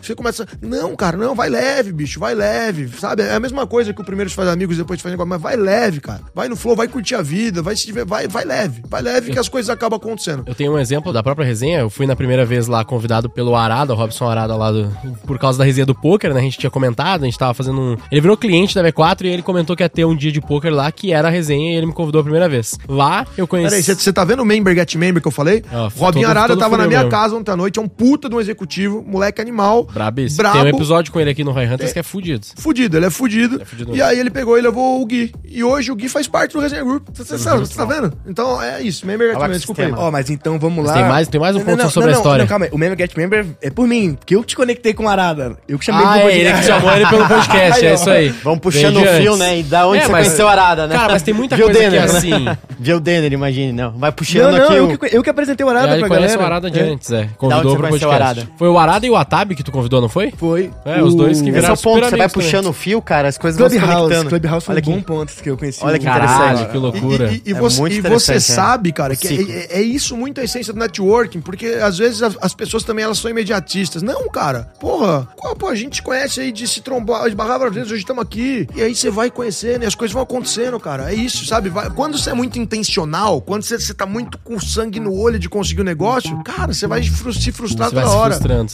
S5: você começa. Não, cara, não, vai leve, bicho, vai leve, sabe? É a mesma coisa que o primeiro faz amigos, depois se faz negócio, mas vai leve, cara. Vai no flow, vai curtir a vida, vai se vai, vai leve, vai leve que as coisas acabam acontecendo.
S2: Eu tenho um exemplo da própria resenha. Eu fui na primeira vez lá convidado pelo Arada, o Robson Arada lá do, por causa da resenha do poker, né? A gente tinha comentado, a gente tava fazendo um. Ele virou cliente da V4 e ele comentou que ia ter um dia de poker lá que era a resenha e ele me convidou a primeira vez. Lá eu conheci.
S5: Peraí, você tá vendo o Member Get Member que eu falei?
S2: Ó,
S5: Robinho
S2: todo-
S5: Arada
S2: todo
S5: tava na minha
S2: mesmo.
S5: casa ontem à noite, é um puta de um executivo, moleque animal.
S2: Brabíssimo.
S5: Brabo.
S2: Tem um episódio com ele aqui no Roy Hunters que é fudido.
S5: Fudido, ele é fudido.
S2: é fudido
S5: e
S2: mesmo.
S5: aí ele pegou e levou o Gui. E hoje o Gui faz parte do Resenha Group. Você, você, sabe, você tá vendo? Então é isso. Member Get Member, desculpa aí.
S4: Ó, mas então vamos lá.
S2: tem mais- tem mais um
S4: Não,
S2: ponto
S4: não,
S2: sobre
S4: não,
S2: a história.
S4: Não, calma aí. O Member Get Member é por mim, porque eu te conectei com o Arada. Eu que chamei
S2: Ah,
S4: pro
S2: é,
S4: podcast.
S2: ele que chamou ele pelo podcast, é isso aí.
S3: Vamos puxando o fio, né? E da onde
S2: É,
S3: você
S2: mas-
S3: conheceu a Arada, né?
S2: Cara, mas tem muita
S3: Viu
S2: coisa
S3: Denner,
S2: que
S3: né?
S2: assim.
S3: Viu o Denner, imagine, não. Vai
S4: Não,
S3: puxando
S4: não,
S3: aqui
S4: eu
S3: o...
S4: que, eu que apresentei o Arada
S2: É, ele
S4: pra
S2: conhece
S4: galera.
S2: o Arada de
S4: É.
S2: antes, é. Convidou pro
S3: o
S2: podcast.
S3: Arada?
S2: Foi o Arada e o Atab que tu convidou, não foi?
S4: Foi.
S2: É, os dois que
S3: Esse é
S2: viraram
S3: o ponto, você vai puxando o fio, cara, as coisas vão se
S4: Clubhouse.
S3: conectando.
S4: Clubhouse foi
S3: Olha
S4: um
S3: que-
S4: bom ponto que eu conheci.
S3: Olha que interessante.
S2: que loucura.
S5: E,
S3: É
S5: você, e
S3: né?
S5: sabe, cara, que é, é- é isso muito a essência do networking, porque às vezes as, as pessoas também elas são imediatistas. Não, cara, porra, qual- pô, a gente conhece aí de se trombar, esbarrar várias vezes, hoje estamos aqui. E aí você vai conhecendo e as coisas vão acontecendo, cara. É isso, sabe? Vai- quando você é muito intencional, quando você, você tá muito com sangue no olho de conseguir o negócio, cara, você vai se frustrar
S2: Você vai
S5: toda
S2: se
S5: hora.
S2: frustrando.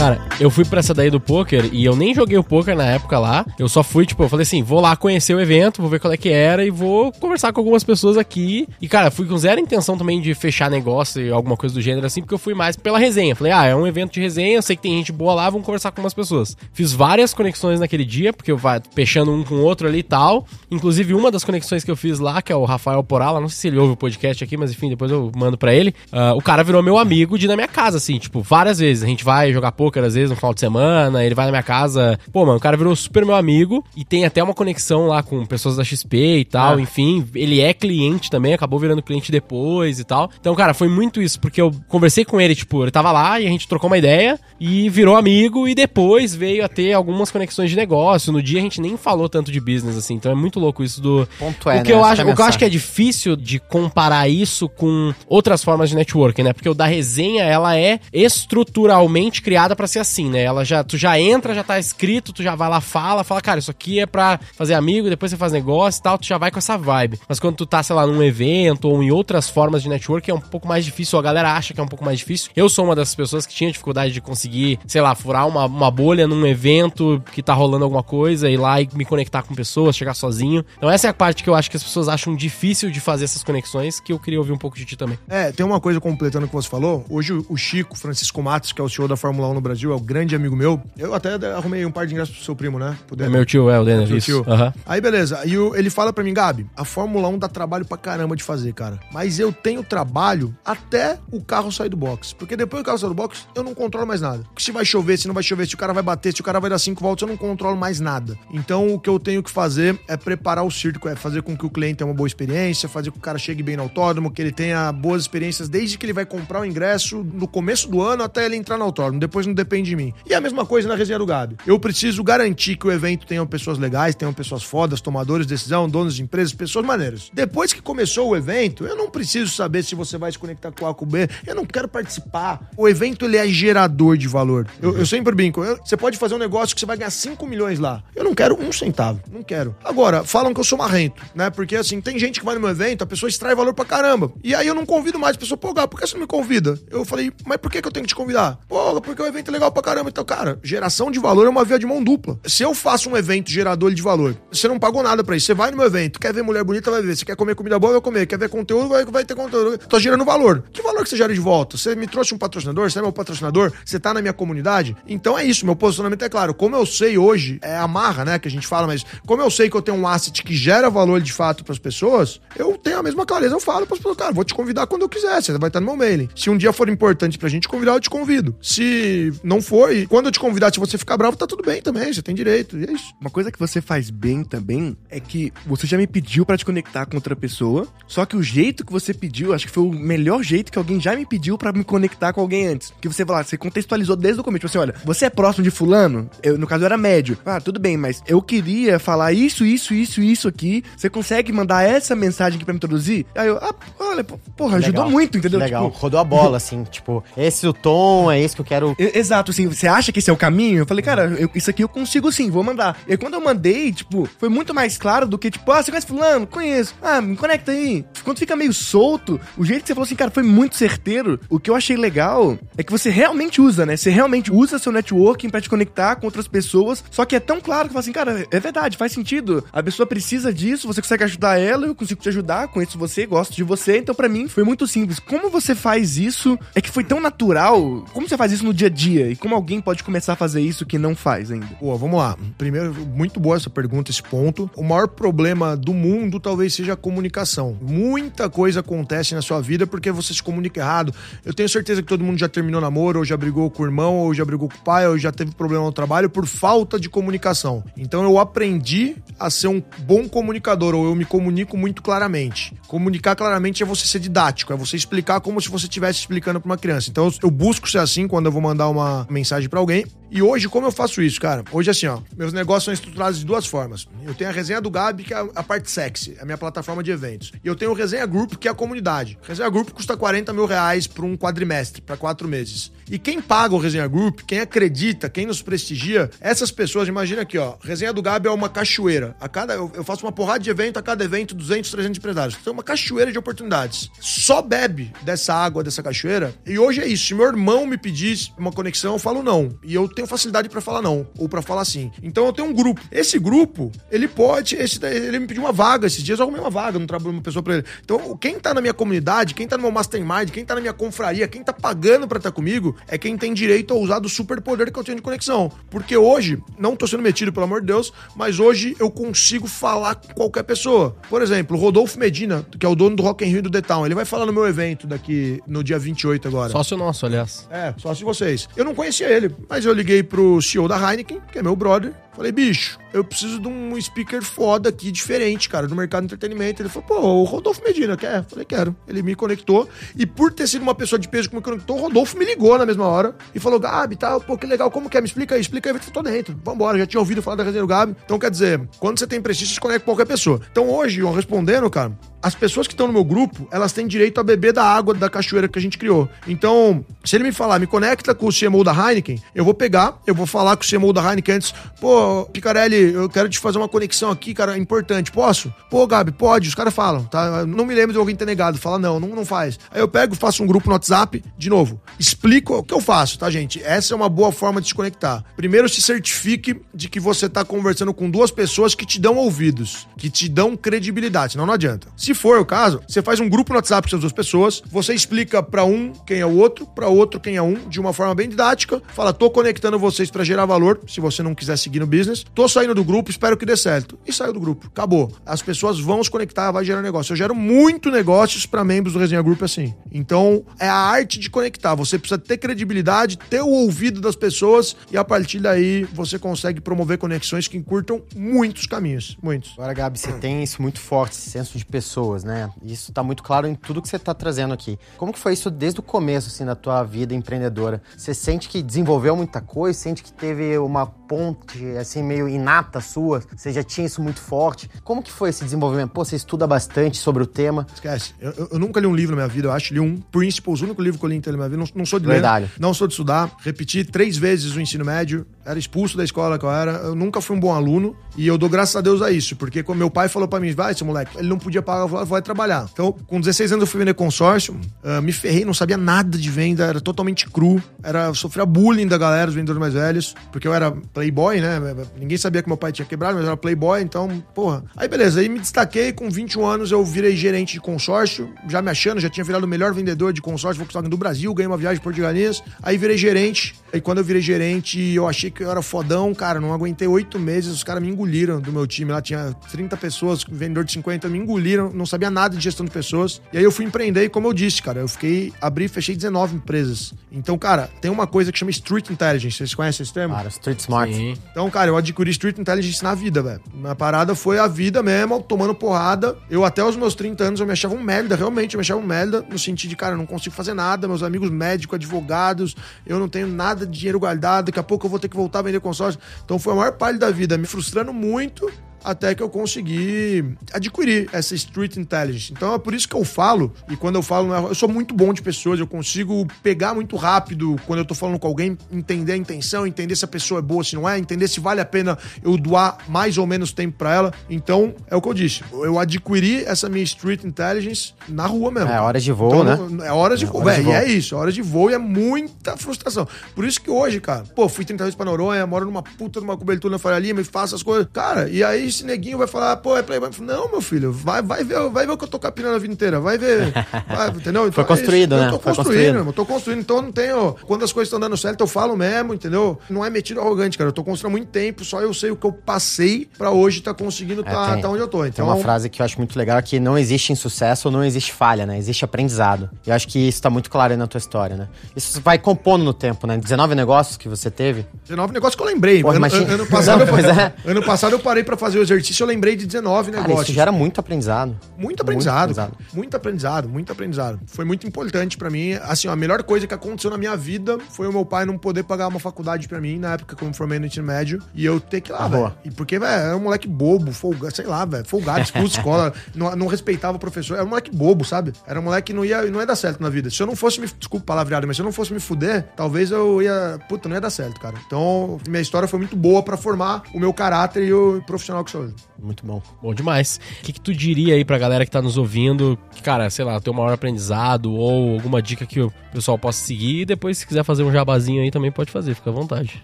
S2: Cara, eu fui pra essa daí do poker e eu nem joguei o poker na época lá. Eu só fui, tipo, eu falei assim, vou lá conhecer o evento, vou ver qual é que era e vou conversar com algumas pessoas aqui. E, cara, fui com zero intenção também de fechar negócio e alguma coisa do gênero assim, porque eu fui mais pela resenha. Falei, ah, é um evento de resenha, eu sei que tem gente boa lá, vamos conversar com umas pessoas. Fiz várias conexões naquele dia, porque eu vai fechando um com o outro ali e tal. Inclusive, uma das conexões que eu fiz lá, que é o Rafael Porala, não sei se ele ouve o podcast aqui, mas enfim, depois eu mando pra ele. Ah, o cara virou meu amigo de na minha casa, assim, tipo, várias vezes. A gente vai jogar poker, às vezes, no final de semana, ele vai na minha casa. Pô, mano, o cara virou super meu amigo e tem até uma conexão lá com pessoas da XP e tal,
S3: É.
S2: enfim. Ele é cliente também, acabou virando cliente depois e tal. Então, cara, foi muito isso, porque eu conversei com ele, tipo, ele tava lá e a gente trocou uma ideia e virou amigo e depois veio a ter algumas conexões de negócio. No dia a gente nem falou tanto de business, assim. Então é muito louco isso do.
S3: Ponto é,
S2: o que
S3: né?
S2: eu acho,
S3: é
S2: o que eu acho que é difícil de comparar isso com outras formas de networking, né? Porque o da resenha, ela é estruturalmente criada pra ser assim, né? Ela já, tu já entra, já tá escrito, tu já vai lá, fala, fala, cara, isso aqui é pra fazer amigo, depois você faz negócio e tal, tu já vai com essa vibe. Mas quando tu tá, sei lá, num evento ou em outras formas de networking, é um pouco mais difícil, a galera acha que é um pouco mais difícil. Eu sou uma dessas pessoas que tinha dificuldade de conseguir, sei lá, furar uma, uma bolha num evento que tá rolando alguma coisa, ir lá e me conectar com pessoas, chegar sozinho. Então essa é a parte que eu acho que as pessoas acham difícil de fazer essas conexões, que eu queria ouvir um pouco de ti também.
S5: É, tem uma coisa completando o que você falou. Hoje o Chico Francisco Matos, que é o CEO da Fórmula 1 no Brasil, é um grande amigo meu. Eu até arrumei um par de ingressos pro seu primo, né? Puder.
S2: É meu tio, é o Denner,
S5: Seu
S2: isso.
S5: tio.
S2: Aham.
S5: Aí beleza, e o- ele fala pra mim, Gabi, a Fórmula 1 dá trabalho pra caramba de fazer, cara. Mas eu tenho trabalho até o carro sair do box. Porque depois que o carro sair do box, eu não controlo mais nada. Se vai chover, se não vai chover, se o cara vai bater, se o cara vai dar cinco voltas, eu não controlo mais nada. Então o que eu tenho que fazer é preparar o circo, é fazer com que o cliente tenha uma boa experiência, fazer com que o cara chegue bem no autódromo, que ele tenha boas experiências desde que ele vai comprar o ingresso no começo do ano até ele entrar no autódromo. Depois não depende de mim. E a mesma coisa na resenha do Gabi. Eu preciso garantir que o evento tenha pessoas legais, tenham pessoas fodas, tomadores de decisão, donos de empresas, pessoas maneiras. Depois que começou o evento, eu não preciso saber se você vai se conectar com A com B. Eu não quero participar. O evento ele é gerador de valor. Eu, eu sempre brinco. eu- você pode fazer um negócio que você vai ganhar 5 milhões lá. Eu não quero um centavo. Não quero. Agora, falam que eu sou marrento, né? Porque assim, tem gente que vai no meu evento, a pessoa extrai valor pra caramba. E aí eu não convido mais a pessoa, pô, Gá, por que você não me convida? Eu falei, mas por que, que eu tenho que te convidar? Pô, porque o evento legal pra caramba. Então, cara, geração de valor é uma via de mão dupla. Se eu faço um evento gerador de valor, você não pagou nada pra isso. Você vai no meu evento, quer ver mulher bonita, vai ver. Você quer comer comida boa, vai comer. Quer ver conteúdo, vai, vai ter conteúdo. Tô gerando valor. Que valor que você gera de volta? Você me trouxe um patrocinador, você é meu patrocinador, você tá na minha comunidade. Então é isso, meu posicionamento é claro. Como eu sei hoje, é a marra, né, que a gente fala, mas como eu sei que eu tenho um asset que gera valor de fato pras pessoas, eu tenho a mesma clareza. Eu falo pras pessoas, cara, vou te convidar quando eu quiser, você vai estar no meu mailing. Se um dia for importante pra gente convidar, eu te convido. Se não for, e quando eu te convidar, se você ficar bravo, tá tudo bem também, você tem direito. E é isso.
S4: Uma coisa que você faz bem também é que você já me pediu pra te conectar com outra pessoa, só que o jeito que você pediu, acho que foi o melhor jeito que alguém já me pediu pra me conectar com alguém antes. Que você falar, você contextualizou desde o começo, tipo assim, olha, você é próximo de fulano? Eu, no caso eu era médio. Ah, tudo bem, mas eu queria falar isso, isso, isso, isso aqui. Você consegue mandar essa mensagem aqui pra me introduzir? Aí eu, ah, olha, pô, porra, ajudou
S3: Legal.
S4: muito, entendeu?
S3: Legal.
S4: Tipo,
S3: Rodou a bola, assim, tipo, esse é o tom, é esse que eu quero.
S4: E- Exato, assim, você acha que esse é o caminho? Eu falei, cara, eu- isso aqui eu consigo sim, vou mandar. E quando eu mandei, tipo, foi muito mais claro do que, tipo, ah, você conhece fulano? Conheço. Ah, me conecta aí. Quando fica meio solto, o jeito que você falou assim, cara, foi muito certeiro. O que eu achei legal é que você realmente usa, né? Você realmente usa seu networking pra te conectar com outras pessoas, só que é tão claro que fala assim, cara, é verdade, faz sentido. A pessoa precisa disso, você consegue ajudar ela, eu consigo te ajudar, conheço você, gosto de você, então pra mim foi muito simples. Como você faz isso? É que foi tão natural. Como você faz isso no dia a dia? E como alguém pode começar a fazer isso que não faz ainda?
S5: Pô, vamos lá. Primeiro, muito boa essa pergunta, esse ponto. O maior problema do mundo talvez seja a comunicação. Muita coisa acontece na sua vida porque você se comunica errado. Eu tenho certeza que todo mundo já terminou namoro, ou já brigou com o irmão, ou já brigou com o pai, ou já teve problema no trabalho por falta de comunicação. Então eu aprendi a ser um bom comunicador, ou eu me comunico muito claramente. Comunicar claramente é você ser didático, é você explicar como se você estivesse explicando pra uma criança. Então eu- busco ser assim quando eu vou mandar uma mensagem pra alguém. E hoje, como eu faço isso, cara? Hoje, assim, ó, meus negócios são estruturados de duas formas. Eu tenho a resenha do Gabi, que é a- parte sexy, é a minha plataforma de eventos. E eu tenho o Resenha Group, que é a comunidade. Resenha Group custa 40 mil reais por um quadrimestre, pra quatro meses. E quem paga o Resenha Group, quem acredita, quem nos prestigia, essas pessoas, imagina aqui, ó. Resenha do Gabi é uma cachoeira. A cada, eu, eu faço uma porrada de evento, a cada evento, 200, 300 empresários. Então, é uma cachoeira de oportunidades. Só bebe dessa água, dessa cachoeira. E hoje é isso. Se meu irmão me pedisse uma conexão, eu falo não. E eu tenho facilidade pra falar não, ou pra falar sim. Então eu tenho um grupo. Esse grupo, ele pode. Esse, ele me pediu uma vaga esses dias, eu arrumei uma vaga, não trabalho uma pessoa pra ele. Então, quem tá na minha comunidade, quem tá no meu mastermind, quem tá na minha confraria, quem tá pagando pra estar comigo, é quem tem direito a usar do superpoder que eu tenho de conexão. Porque hoje, não tô sendo metido, pelo amor de Deus, mas hoje eu consigo falar com qualquer pessoa. Por exemplo, o Rodolfo Medina, que é o dono do Rock in Rio do The Town, ele vai falar no meu evento daqui no dia 28 agora.
S2: Sócio nosso, aliás.
S5: É, só se vocês. Eu não conhecia ele, mas eu liguei liguei pro CEO da Heineken, que é meu brother. Falei, bicho, eu preciso de um speaker foda aqui, diferente, cara, do mercado de entretenimento. Ele falou, pô, o Rodolfo Medina, quer? Falei, quero. Ele me conectou. E por ter sido uma pessoa de peso que me conectou, o Rodolfo me ligou na mesma hora e falou, Gabi, tá, pô, que legal, como que é? Me explica aí, explica aí. Eu tô dentro, vambora. Já tinha ouvido falar da resenha do Gabi. Então, quer dizer, quando você tem prestígio, você conecta com qualquer pessoa. Então, hoje, eu respondendo, cara, as pessoas que estão no meu grupo, elas têm direito a beber da água da cachoeira que a gente criou. Então, se ele me falar, me conecta com o CMO da Heineken, eu vou pegar, eu vou falar com o CMO da Heineken antes, pô, Picarelli, eu quero te fazer uma conexão aqui, cara, importante, posso? Pô, Gabi, pode, os caras falam, tá? Não me lembro de alguém ter negado, fala, não, não, não faz. Aí eu pego, faço um grupo no WhatsApp, de novo, explico o que eu faço, tá, gente? Essa é uma boa forma de se conectar. Primeiro, se certifique de que você tá conversando com duas pessoas que te dão ouvidos, que te dão credibilidade, senão não adianta. Se for o caso, você faz um grupo no WhatsApp com essas duas pessoas, você explica para um quem é o outro, para outro quem é um, de uma forma bem didática, fala, tô conectando vocês para gerar valor, se você não quiser seguir no business, tô saindo do grupo, espero que dê certo. E saiu do grupo. Acabou. As pessoas vão se conectar, vai gerar negócio. Eu gero muito negócios para membros do Resenha Group assim. Então, é a arte de conectar. Você precisa ter credibilidade, ter o ouvido das pessoas e a partir daí você consegue promover conexões que encurtam muitos caminhos. Muitos.
S3: Agora, Gabi, você tem isso muito forte, esse senso de pessoas, né? Isso tá muito claro em tudo que você tá trazendo aqui. Como que foi isso desde o começo, assim, da tua vida empreendedora? Você sente que desenvolveu muita coisa? Sente que teve uma ponte, assim, meio inata sua? Você já tinha isso muito forte? Como que foi esse desenvolvimento? Pô, você estuda bastante sobre o tema.
S5: Esquece. Eu, eu- nunca li um livro na minha vida, eu acho. Li um Principles, o único livro que eu li inteiro na minha vida. Não, não sou de
S3: Verdade.
S5: ler, não sou de estudar. Repeti três vezes o ensino médio. Era expulso da escola que eu era. Eu nunca fui um bom aluno. E eu dou graças a Deus a isso. Porque quando meu pai falou pra mim, vai, seu moleque, ele não podia pagar, vai trabalhar. Então, com 16 anos eu fui vender consórcio. ah, me ferrei, não sabia nada de venda. Era totalmente cru. Era, sofria bullying da galera, os vendedores mais velhos. Porque eu era playboy, né? Ninguém sabia que meu pai tinha quebrado, mas eu era playboy. Então, porra. Aí beleza, aí me destaquei. Com 21 anos eu virei gerente de consórcio. Já me achando, já tinha virado o melhor vendedor de consórcio Volkswagen do Brasil. Ganhei uma viagem por Galinhas. Aí virei gerente. Aí quando eu virei gerente, eu achei que eu era fodão, cara. Não aguentei oito meses. Os caras me engoliram do meu time. Lá tinha 30 pessoas, vendedor de 50, me engoliram. Não sabia nada de gestão de pessoas. E aí eu fui empreender e, como eu disse, cara, eu fiquei, abri e fechei 19 empresas. Então, cara, tem uma coisa que chama Street Intelligence. Vocês conhecem esse termo?
S3: Cara, Street Smart.
S2: Sim.
S5: Então, cara, eu adquiri Street Intelligence na vida, velho. Minha parada foi a vida mesmo, tomando porrada. Eu até os meus 30 anos eu me achava um merda, realmente, eu me achava um merda, no sentido de, cara, eu não consigo fazer nada, meus amigos médicos, advogados, eu não tenho nada de dinheiro guardado, daqui a pouco eu vou ter que voltar a vender consórcio. Então foi a maior parte da vida me frustrando muito até que eu consegui adquirir essa Street Intelligence. Então é por isso que eu falo, e quando eu falo, eu sou muito bom de pessoas, eu consigo pegar muito rápido quando eu tô falando com alguém, entender a intenção, entender se a pessoa é boa, se não é, entender se vale a pena eu doar mais ou menos tempo pra ela. Então, é o que eu disse. Eu adquiri essa minha Street Intelligence na rua mesmo.
S3: É, horas de voo, né?
S5: não- É horas de voo,
S3: horas de
S5: velho. E
S3: voo.
S5: é isso, horas de voo e é muita frustração. Por isso que hoje, cara, pô, fui 30 vezes pra Noronha, moro numa puta numa cobertura na Faria Lima e faço as coisas. Cara, e aí esse neguinho vai falar, pô, é playboy. Falo, Não, meu filho, vai, vai, ver, vai ver o que eu tô capinando a vida inteira, vai ver. Vai, entendeu? Então,
S3: Foi
S5: é
S3: construído,
S5: isso.
S3: né?
S5: Eu tô
S3: Foi
S5: construindo,
S3: construído.
S5: irmão, tô construindo. Então eu não tenho. Quando as coisas estão dando certo, eu falo mesmo, entendeu? Não é metido arrogante, cara. Eu tô construindo há muito tempo, só eu sei o que eu passei pra hoje tá conseguindo
S3: É,
S5: tá,
S3: tem-
S5: tá onde eu tô.
S3: Tem
S5: Então,
S3: uma frase que eu acho muito legal que não existe insucesso ou não existe falha, né? Existe aprendizado. E eu acho que isso tá muito claro aí na tua história, né? Isso vai compondo no tempo, né? 19 negócios que você teve.
S5: 19 negócios que eu lembrei.
S3: Porra,
S5: ano, ano passado
S3: Não,
S5: eu,
S3: é.
S5: ano passado eu parei pra fazer o exercício, eu lembrei de 19
S3: Cara,
S5: negócios.
S3: isso gera muito aprendizado.
S5: Muito aprendizado,
S3: Muito
S5: cara. muito aprendizado, muito aprendizado. Foi muito importante pra mim. Assim, ó, a melhor coisa que aconteceu na minha vida foi o meu pai não poder pagar uma faculdade pra mim na época que eu me formei no ensino médio e eu ter que ir lá,
S3: Ah,
S5: velho. E porque, velho, era um moleque bobo, folgado, sei lá, velho, folgado, da escola, não, não respeitava o professor. Era um moleque bobo, sabe? Era um moleque que não ia, não ia dar certo na vida. Se eu não fosse me, desculpa palavreado, mas se eu não fosse me fuder, talvez eu ia, puta, não ia dar certo, cara. Então, minha história foi muito boa pra formar o meu caráter e o profissional que
S3: Muito bom.
S2: Bom demais. O que, que tu diria aí pra galera que tá nos ouvindo? Que, cara, sei lá, tem um maior aprendizado ou alguma dica que o pessoal possa seguir. E depois, se quiser fazer um jabazinho aí, também pode fazer, fica à vontade.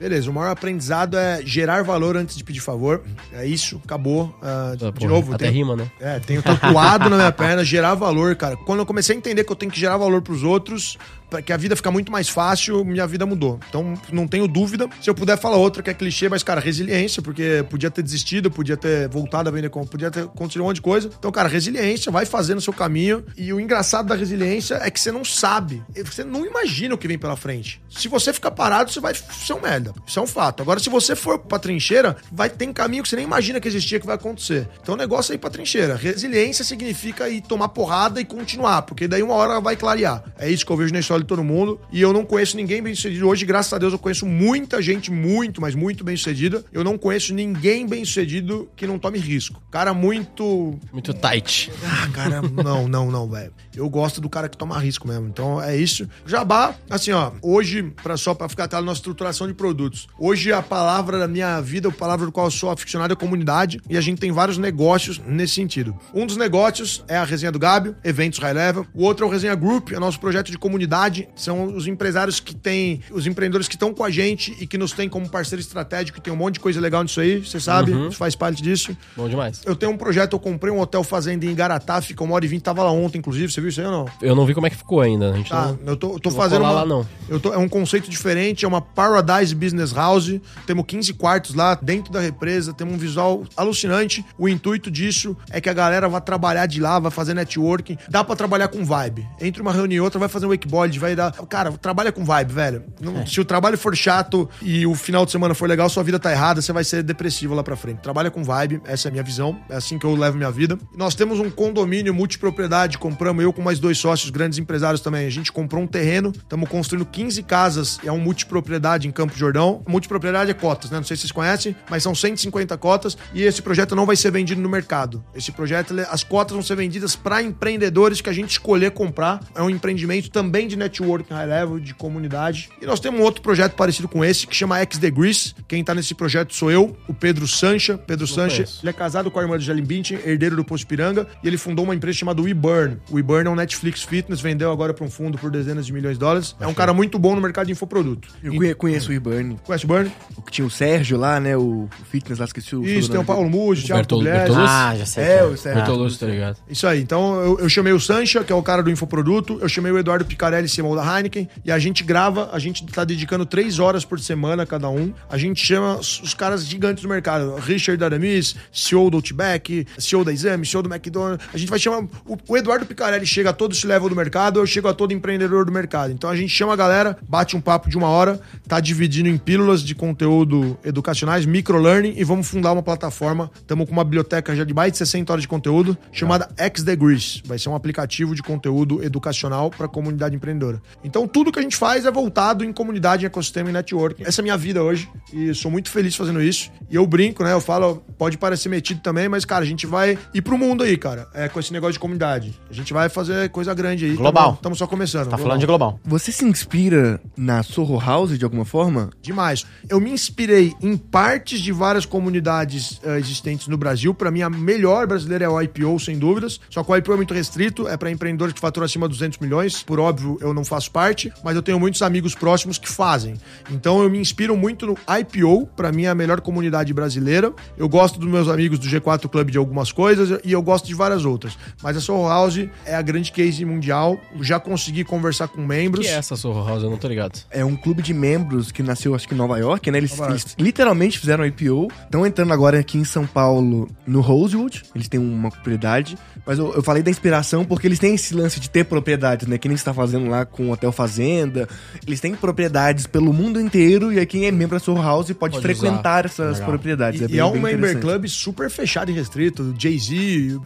S5: Beleza, o maior aprendizado é gerar valor antes de pedir favor. É isso, acabou. Ah, de
S2: Ah,
S5: de novo,
S2: Até
S5: tem-
S2: rima, né?
S5: É, tenho tatuado na minha perna, gerar valor, cara. Quando eu comecei a entender que eu tenho que gerar valor pros outros, pra que a vida fica muito mais fácil, minha vida mudou. Então, não tenho dúvida. Se eu puder falar outra que é clichê, mas, cara, resiliência, porque podia ter desistido, podia ter voltado voltado a vender compra, podia ter acontecido um monte de coisa. Então, cara, resiliência, vai fazendo o seu caminho. E o engraçado da resiliência é que você não sabe, você não imagina o que vem pela frente. Se você ficar parado, você vai ser um merda. Isso é um fato. Agora, se você for pra trincheira, vai ter um caminho que você nem imagina que existia que vai acontecer. Então, o negócio é ir pra trincheira. Resiliência significa ir tomar porrada e continuar, porque daí uma hora vai clarear. É isso que eu vejo na história de todo mundo. E eu não conheço ninguém bem sucedido. Hoje, graças a Deus, eu conheço muita gente muito, mas muito bem sucedida. Eu não conheço ninguém bem sucedido que não tome risco. Cara muito.
S2: Muito tight.
S5: Ah, cara, não, não, não, velho. Eu gosto do cara que toma risco mesmo. Então é isso. Jabá, assim, ó, hoje, pra, só pra ficar na nossa estruturação de produtos. Hoje a palavra da minha vida, a palavra do qual eu sou aficionado é comunidade. E a gente tem vários negócios nesse sentido. Um dos negócios é a resenha do Gabio, eventos high level. O outro é o Resenha Group, é nosso projeto de comunidade. São os empresários que têm, os empreendedores que estão com a gente e que nos têm como parceiro estratégico. Tem um monte de coisa legal nisso aí, você sabe,
S2: Uhum.
S5: faz parte disso.
S2: Bom demais.
S5: Eu tenho um projeto, eu comprei um hotel fazenda em Igaratá, fica uma hora e vinte, tava lá ontem, inclusive, você viu isso aí ou não?
S2: Eu não vi como é que ficou ainda. A gente
S5: Tá,
S2: não...
S5: eu tô, eu tô
S2: vou
S5: fazendo uma,
S2: lá, não.
S5: Eu tô, é um conceito diferente, é uma Paradise Business House. Temos 15 quartos lá dentro da represa, temos um visual alucinante. O intuito disso é que a galera vá trabalhar de lá, vai fazer networking. Dá pra trabalhar com vibe. Entre uma reunião e outra, vai fazer um wakeboard, vai dar. Cara, trabalha com vibe, velho. Não-
S2: É.
S5: Se o trabalho for chato e o final de semana for legal, sua vida tá errada, você vai ser depressivo lá pra frente. Trabalha com vibe, essa é a minha visão, é assim que eu levo minha vida. Nós temos um condomínio multipropriedade, compramos eu com mais dois sócios, grandes empresários também. A gente comprou um terreno, estamos construindo 15 casas, é um multipropriedade em Campo Jordão. Multipropriedade é cotas, né? Não sei se vocês conhecem, mas são 150 cotas e esse projeto não vai ser vendido no mercado. Esse projeto, ele- as cotas vão ser vendidas para empreendedores que a gente escolher comprar. É um empreendimento também de networking high level, de comunidade. E nós temos um outro projeto parecido com esse, que chama X Degrees. Quem tá nesse projeto sou eu, o Pedro Sancha. Pedro Sancha, ele é casado com a irmã do Jalim Bündchen, herdeiro do Posto Piranga, e ele fundou uma empresa chamada WeBurn. O WeBurn é um Netflix Fitness, vendeu agora para um fundo por dezenas de milhões de dólares. É um cara muito bom no mercado de infoproduto.
S4: Eu conhe- conheço o Iburn.
S5: Conhece o Burn?
S4: O que tinha o Sérgio lá, né? O, o fitness lá, esqueci o
S5: Isso, tem o Paulo Muji, o Thiago.
S2: Bertolucci?
S3: Ah, já sei. que
S4: É, o Sérgio.
S2: Bertolucci, tá ligado?
S5: Isso aí. Então eu, eu chamei o Sancha, que é o cara do infoproduto, eu chamei o Eduardo Picarelli, CMO da Heineken, e a gente grava, a gente tá dedicando três horas por semana cada um. A gente chama os os caras gigantes do mercado. Richard Aramis, CEO do Outback, CEO da Exame, CEO do McDonald's. A gente vai chamar. O, o Eduardo Picarelli chega a todo esse level do mercado, eu chego a todo empreendedor do mercado. Então a gente chama a galera, bate um papo de uma hora, tá dividindo em pílulas de conteúdo educacionais, microlearning, e vamos fundar uma plataforma. Estamos com uma biblioteca já de mais de 60 horas de conteúdo, chamada X Degrees. Vai ser um aplicativo de conteúdo educacional para a comunidade empreendedora. Então tudo que a gente faz é voltado em comunidade, em ecossistema e networking. Essa é a minha vida hoje e sou muito feliz fazendo isso. E eu brinco, né? Eu falo, pode parecer metido também, mas cara, a gente vai ir pro mundo aí, cara, é, com esse negócio de comunidade. A gente vai fazer coisa grande aí.
S3: Global.
S5: Estamos só começando.
S3: Tá falando de global.
S4: Você se inspira na Sorro House de alguma forma?
S5: Demais. Eu me inspirei em partes de várias comunidades eh, existentes no Brasil. Pra mim, a melhor brasileira é o IPO, sem dúvidas. Só que o IPO é muito restrito, é pra empreendedores que faturam acima de 200 milhões. Por óbvio, eu não faço parte, mas eu tenho muitos amigos próximos que fazem. Então, eu me inspiro muito no IPO. Pra mim, é a melhor comunidade brasileira. Eu gosto dos meus amigos do G4 Club de algumas coisas e eu gosto de várias outras. Mas a Soho House é a grande case mundial. Já consegui conversar com
S2: O
S5: membros.
S2: que é essa Sorro House? Eu não tô ligado.
S4: É um clube de membros que nasceu, acho que em Nova York, né? Eles,
S5: Nova York.
S4: eles literalmente fizeram um IPO. Estão entrando agora aqui em São Paulo, no Rosewood. Eles têm uma propriedade. Mas eu, eu falei da inspiração porque eles têm esse lance de ter propriedades, né? Que nem você tá fazendo lá com o Hotel Fazenda. Eles têm propriedades pelo mundo inteiro e aí quem é membro da Soul House pode,
S2: Pode
S4: frequentar essas
S2: Legal.
S4: propriedades.
S5: E e
S4: bem-
S5: é um member club super fechado e restrito. Jay-Z,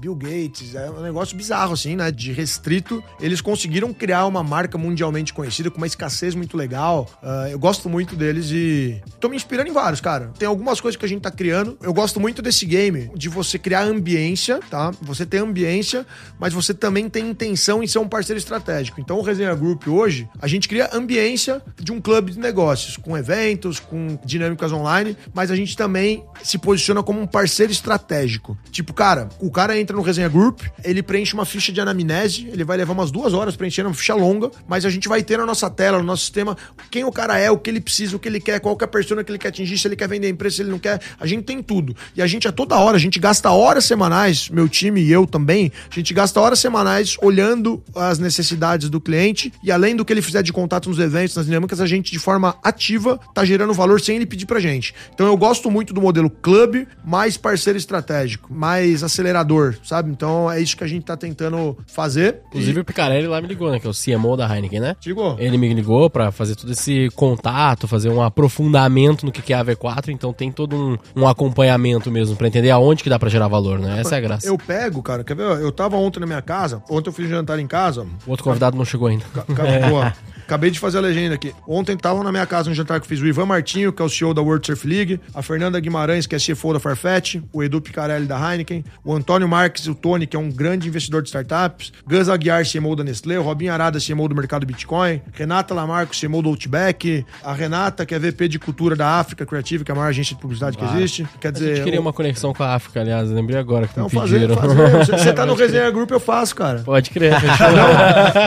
S5: Bill Gates, é um negócio bizarro, assim, né? De restrito. Eles conseguiram criar uma marca mundialmente conhecida com uma escassez muito legal. Uh, eu gosto muito deles e tô me inspirando em vários, cara. Tem algumas coisas que a gente tá criando. Eu gosto muito desse game, de você criar ambiência, tá? Você tem ambiência, mas você também tem intenção em ser um parceiro estratégico. Então o Resenha Group hoje, a gente cria ambiência de um clube de negócios, com eventos, com dinâmicas online, mas a gente também se posiciona como um parceiro estratégico. Tipo, cara, o cara entra no Resenha Group, ele preenche uma ficha de anamnese, ele vai levar umas duas horas preenchendo uma ficha longa, mas a gente vai ter na nossa tela, no nosso sistema, quem o cara é, o que ele precisa, o que ele quer, qual que é a persona que ele quer atingir, se ele quer vender a empresa, se ele não quer. A gente tem tudo. E a gente a toda hora, a gente gasta horas semanais, meu time e eu também, a gente gasta horas semanais olhando as necessidades do cliente e além do que ele fizer de contato nos eventos, nas dinâmicas, a gente de forma ativa tá gerando valor sem ele pedir pra gente. Então eu gosto muito do modelo club, mais parceiro estratégico, mais acelerador, sabe? Então é isso que a gente tá tentando fazer.
S2: Inclusive o Picarelli lá me ligou, né? Que é o CMO da Heineken, né?
S5: Ligou?
S2: Ele me ligou pra fazer todo esse contato, fazer um aprofundamento no que é a V4, então tem todo um, um acompanhamento mesmo pra entender aonde que dá pra gerar valor, né? Essa é a graça.
S5: Eu pego, cara, quer ver? Eu tava ontem na minha casa, ontem eu fiz jantar em casa,
S2: O outro convidado não chegou ainda.
S5: Ca- ca- boa. Acabei de fazer a legenda aqui. Ontem tava na minha casa um jantar que eu fiz o Ivan Martinho, que é o CEO da World Surf League, a Fernanda Guimarães, que é CFO da Farfetch, o Edu Picarelli da Heineken, o Antônio Marques, o Tony, que é um grande investidor de startups, Gus Aguiar, CMO da Nestlé, o Robinho Arada, CMO do mercado Bitcoin, Renata Lamarco, CMO do Outback, a Renata, que é VP de cultura da África Creative, que é a maior agência de publicidade que existe. Quer
S2: A
S5: dizer,
S2: gente queria
S5: o-
S2: uma conexão com a África, aliás. eu Lembrei agora que
S5: então
S2: me
S5: fazer,
S2: pediram.
S5: fazer. Se você tá no Resenha Group, eu faço, cara.
S2: Pode crer.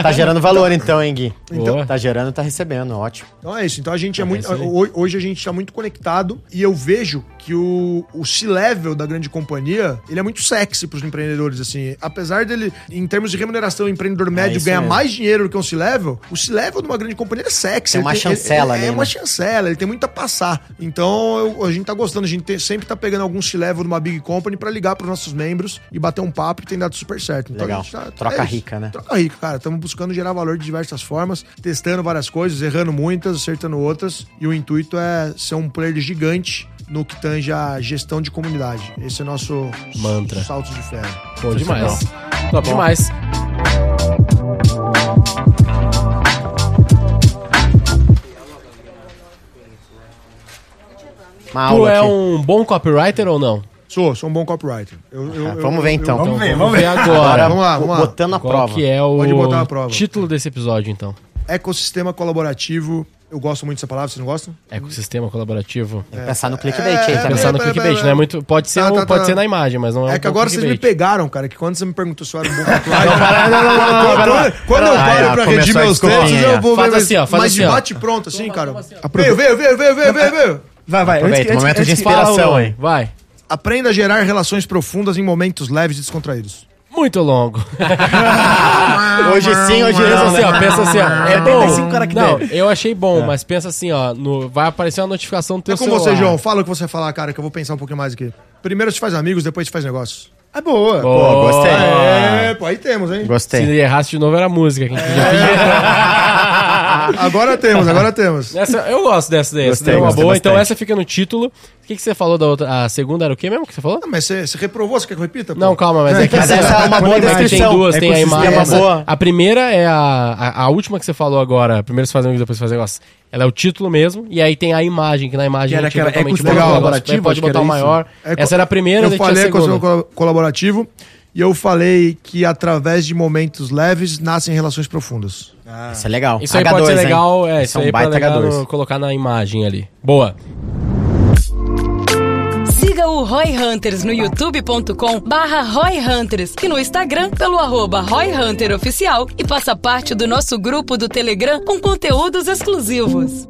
S3: Tá gerando valor então, hein, Gui?
S2: Boa.
S3: Tá gerando, tá recebendo, ótimo.
S5: Então é isso. Então a gente é
S2: É
S5: muito. Hoje a gente tá muito conectado e eu vejo que o, o C-level da grande companhia ele é muito sexy pros empreendedores. assim. Apesar dele, em termos de remuneração, o empreendedor médio
S3: isso
S5: ganha
S3: mesmo.
S5: mais dinheiro do que um C-level, o C-level de uma grande companhia é sexy.
S3: Tem
S5: Ele
S3: uma chancela
S5: ele-
S3: ali,
S5: É uma
S3: né?
S5: chancela, ele tem muito a passar. Então eu- a gente tá gostando, a gente tem- sempre tá pegando algum C-level de uma big company pra ligar pros nossos membros e bater um papo que tem dado super certo. Então,
S3: Legal.
S5: tá-
S3: Troca
S5: isso.
S3: rica, né?
S5: Troca rica, cara. Estamos buscando gerar valor de diversas formas, testando várias coisas, errando muitas, acertando outras. E o intuito é ser um player gigante no que tange a gestão de comunidade. Esse é o nosso
S2: Mantra.
S5: salto de ferro.
S2: Pô, demais. Top demais.
S3: Uma
S2: Tu é
S3: aqui.
S2: um bom copywriter ou não?
S5: Sou, sou um bom copywriter. Eu- eu-
S3: Ah,
S5: eu-
S3: vamos ver então.
S5: eu-
S3: Vamos
S2: ver, vamos ver agora.
S5: Vamos lá, vamos lá.
S3: Botando a
S2: Qual
S3: prova.
S2: que é o
S5: Pode botar na prova.
S2: título desse episódio, então?
S5: Ecossistema colaborativo. Eu gosto muito dessa palavra, vocês não gostam?
S2: Ecossistema colaborativo.
S3: Tem que pensar no clickbait aí
S5: É,
S3: também.
S2: Pensar no
S5: é,
S2: clickbait,
S5: é,
S2: não é
S5: é.
S2: muito. Pode ser,
S5: Tá,
S2: um-
S5: tá,
S2: pode
S5: tá.
S2: ser na imagem, mas não é
S5: É
S2: um
S5: que agora vocês me
S2: clickbait.
S5: pegaram, cara, que quando você me perguntou se eu era um bom.
S2: Não, não, não, não, lá.
S5: Quando eu paro pra redigir meus textos,
S3: aí,
S5: eu vou
S2: Faz
S5: ver
S2: assim, ó, faz
S5: mais
S2: assim,
S5: de bate pronto, assim, cara.
S2: ó.
S5: Veio, veio, veio, veio, veio, veio, veio.
S4: Vai, vai.
S3: Aproveita, momento de inspiração, hein?
S2: Vai.
S5: Aprenda a gerar relações profundas em momentos leves e descontraídos.
S2: Muito longo.
S3: Hoje sim, hoje
S2: Pensa
S3: não,
S2: assim,
S3: né?
S2: ó, pensa assim, ó. É
S4: 75
S2: bom. Não, eu achei bom, mas pensa assim, ó. no- vai aparecer uma notificação do teu
S5: É com
S2: celular.
S5: você, João. Fala o que você falar, cara, que eu vou pensar um pouquinho mais aqui. Primeiro te faz amigos, depois te faz negócios.
S4: É boa.
S2: Pô,
S3: gostei.
S5: É, pô, aí temos, hein?
S2: Se
S3: Gostei.
S2: errasse de novo era música. Que a gente podia pedir.
S5: Agora temos, agora temos.
S2: Essa, eu gosto dessa daí. Essa
S3: Gostei,
S2: daí é uma boa. Então essa fica no título. O que, que você falou da outra? A segunda era o quê mesmo que você falou?
S5: Ah, mas você, você reprovou? Você quer que eu repita? pô?
S2: Não, calma, mas é que
S3: Mas essa é uma boa
S2: Tem
S3: descrição.
S2: duas, tem a imagem. essa-
S3: boa.
S2: A primeira é a, a, a última que você falou agora. Primeiro você faz amigos, depois você faz negócio. Ela é o título mesmo. E aí tem a imagem, que na imagem
S4: Que era
S2: o negócio.
S4: colaborativo,
S2: Pode
S4: que
S2: botar o maior.
S5: É,
S2: Essa era a primeira,
S5: Eu falei col- colaborativo e eu falei que através de momentos leves nascem relações profundas.
S3: Isso é legal.
S2: Isso aí pode ser
S3: H2, hein?
S2: legal, é, isso
S3: é um
S2: aí
S3: baita
S2: legal
S3: H2.
S2: no- colocar na imagem ali. Boa.
S1: Siga o Roy Hunters no youtube.com barra Roy Hunters e no Instagram pelo arroba Roy Hunter Oficial e faça parte do nosso grupo do Telegram com conteúdos exclusivos.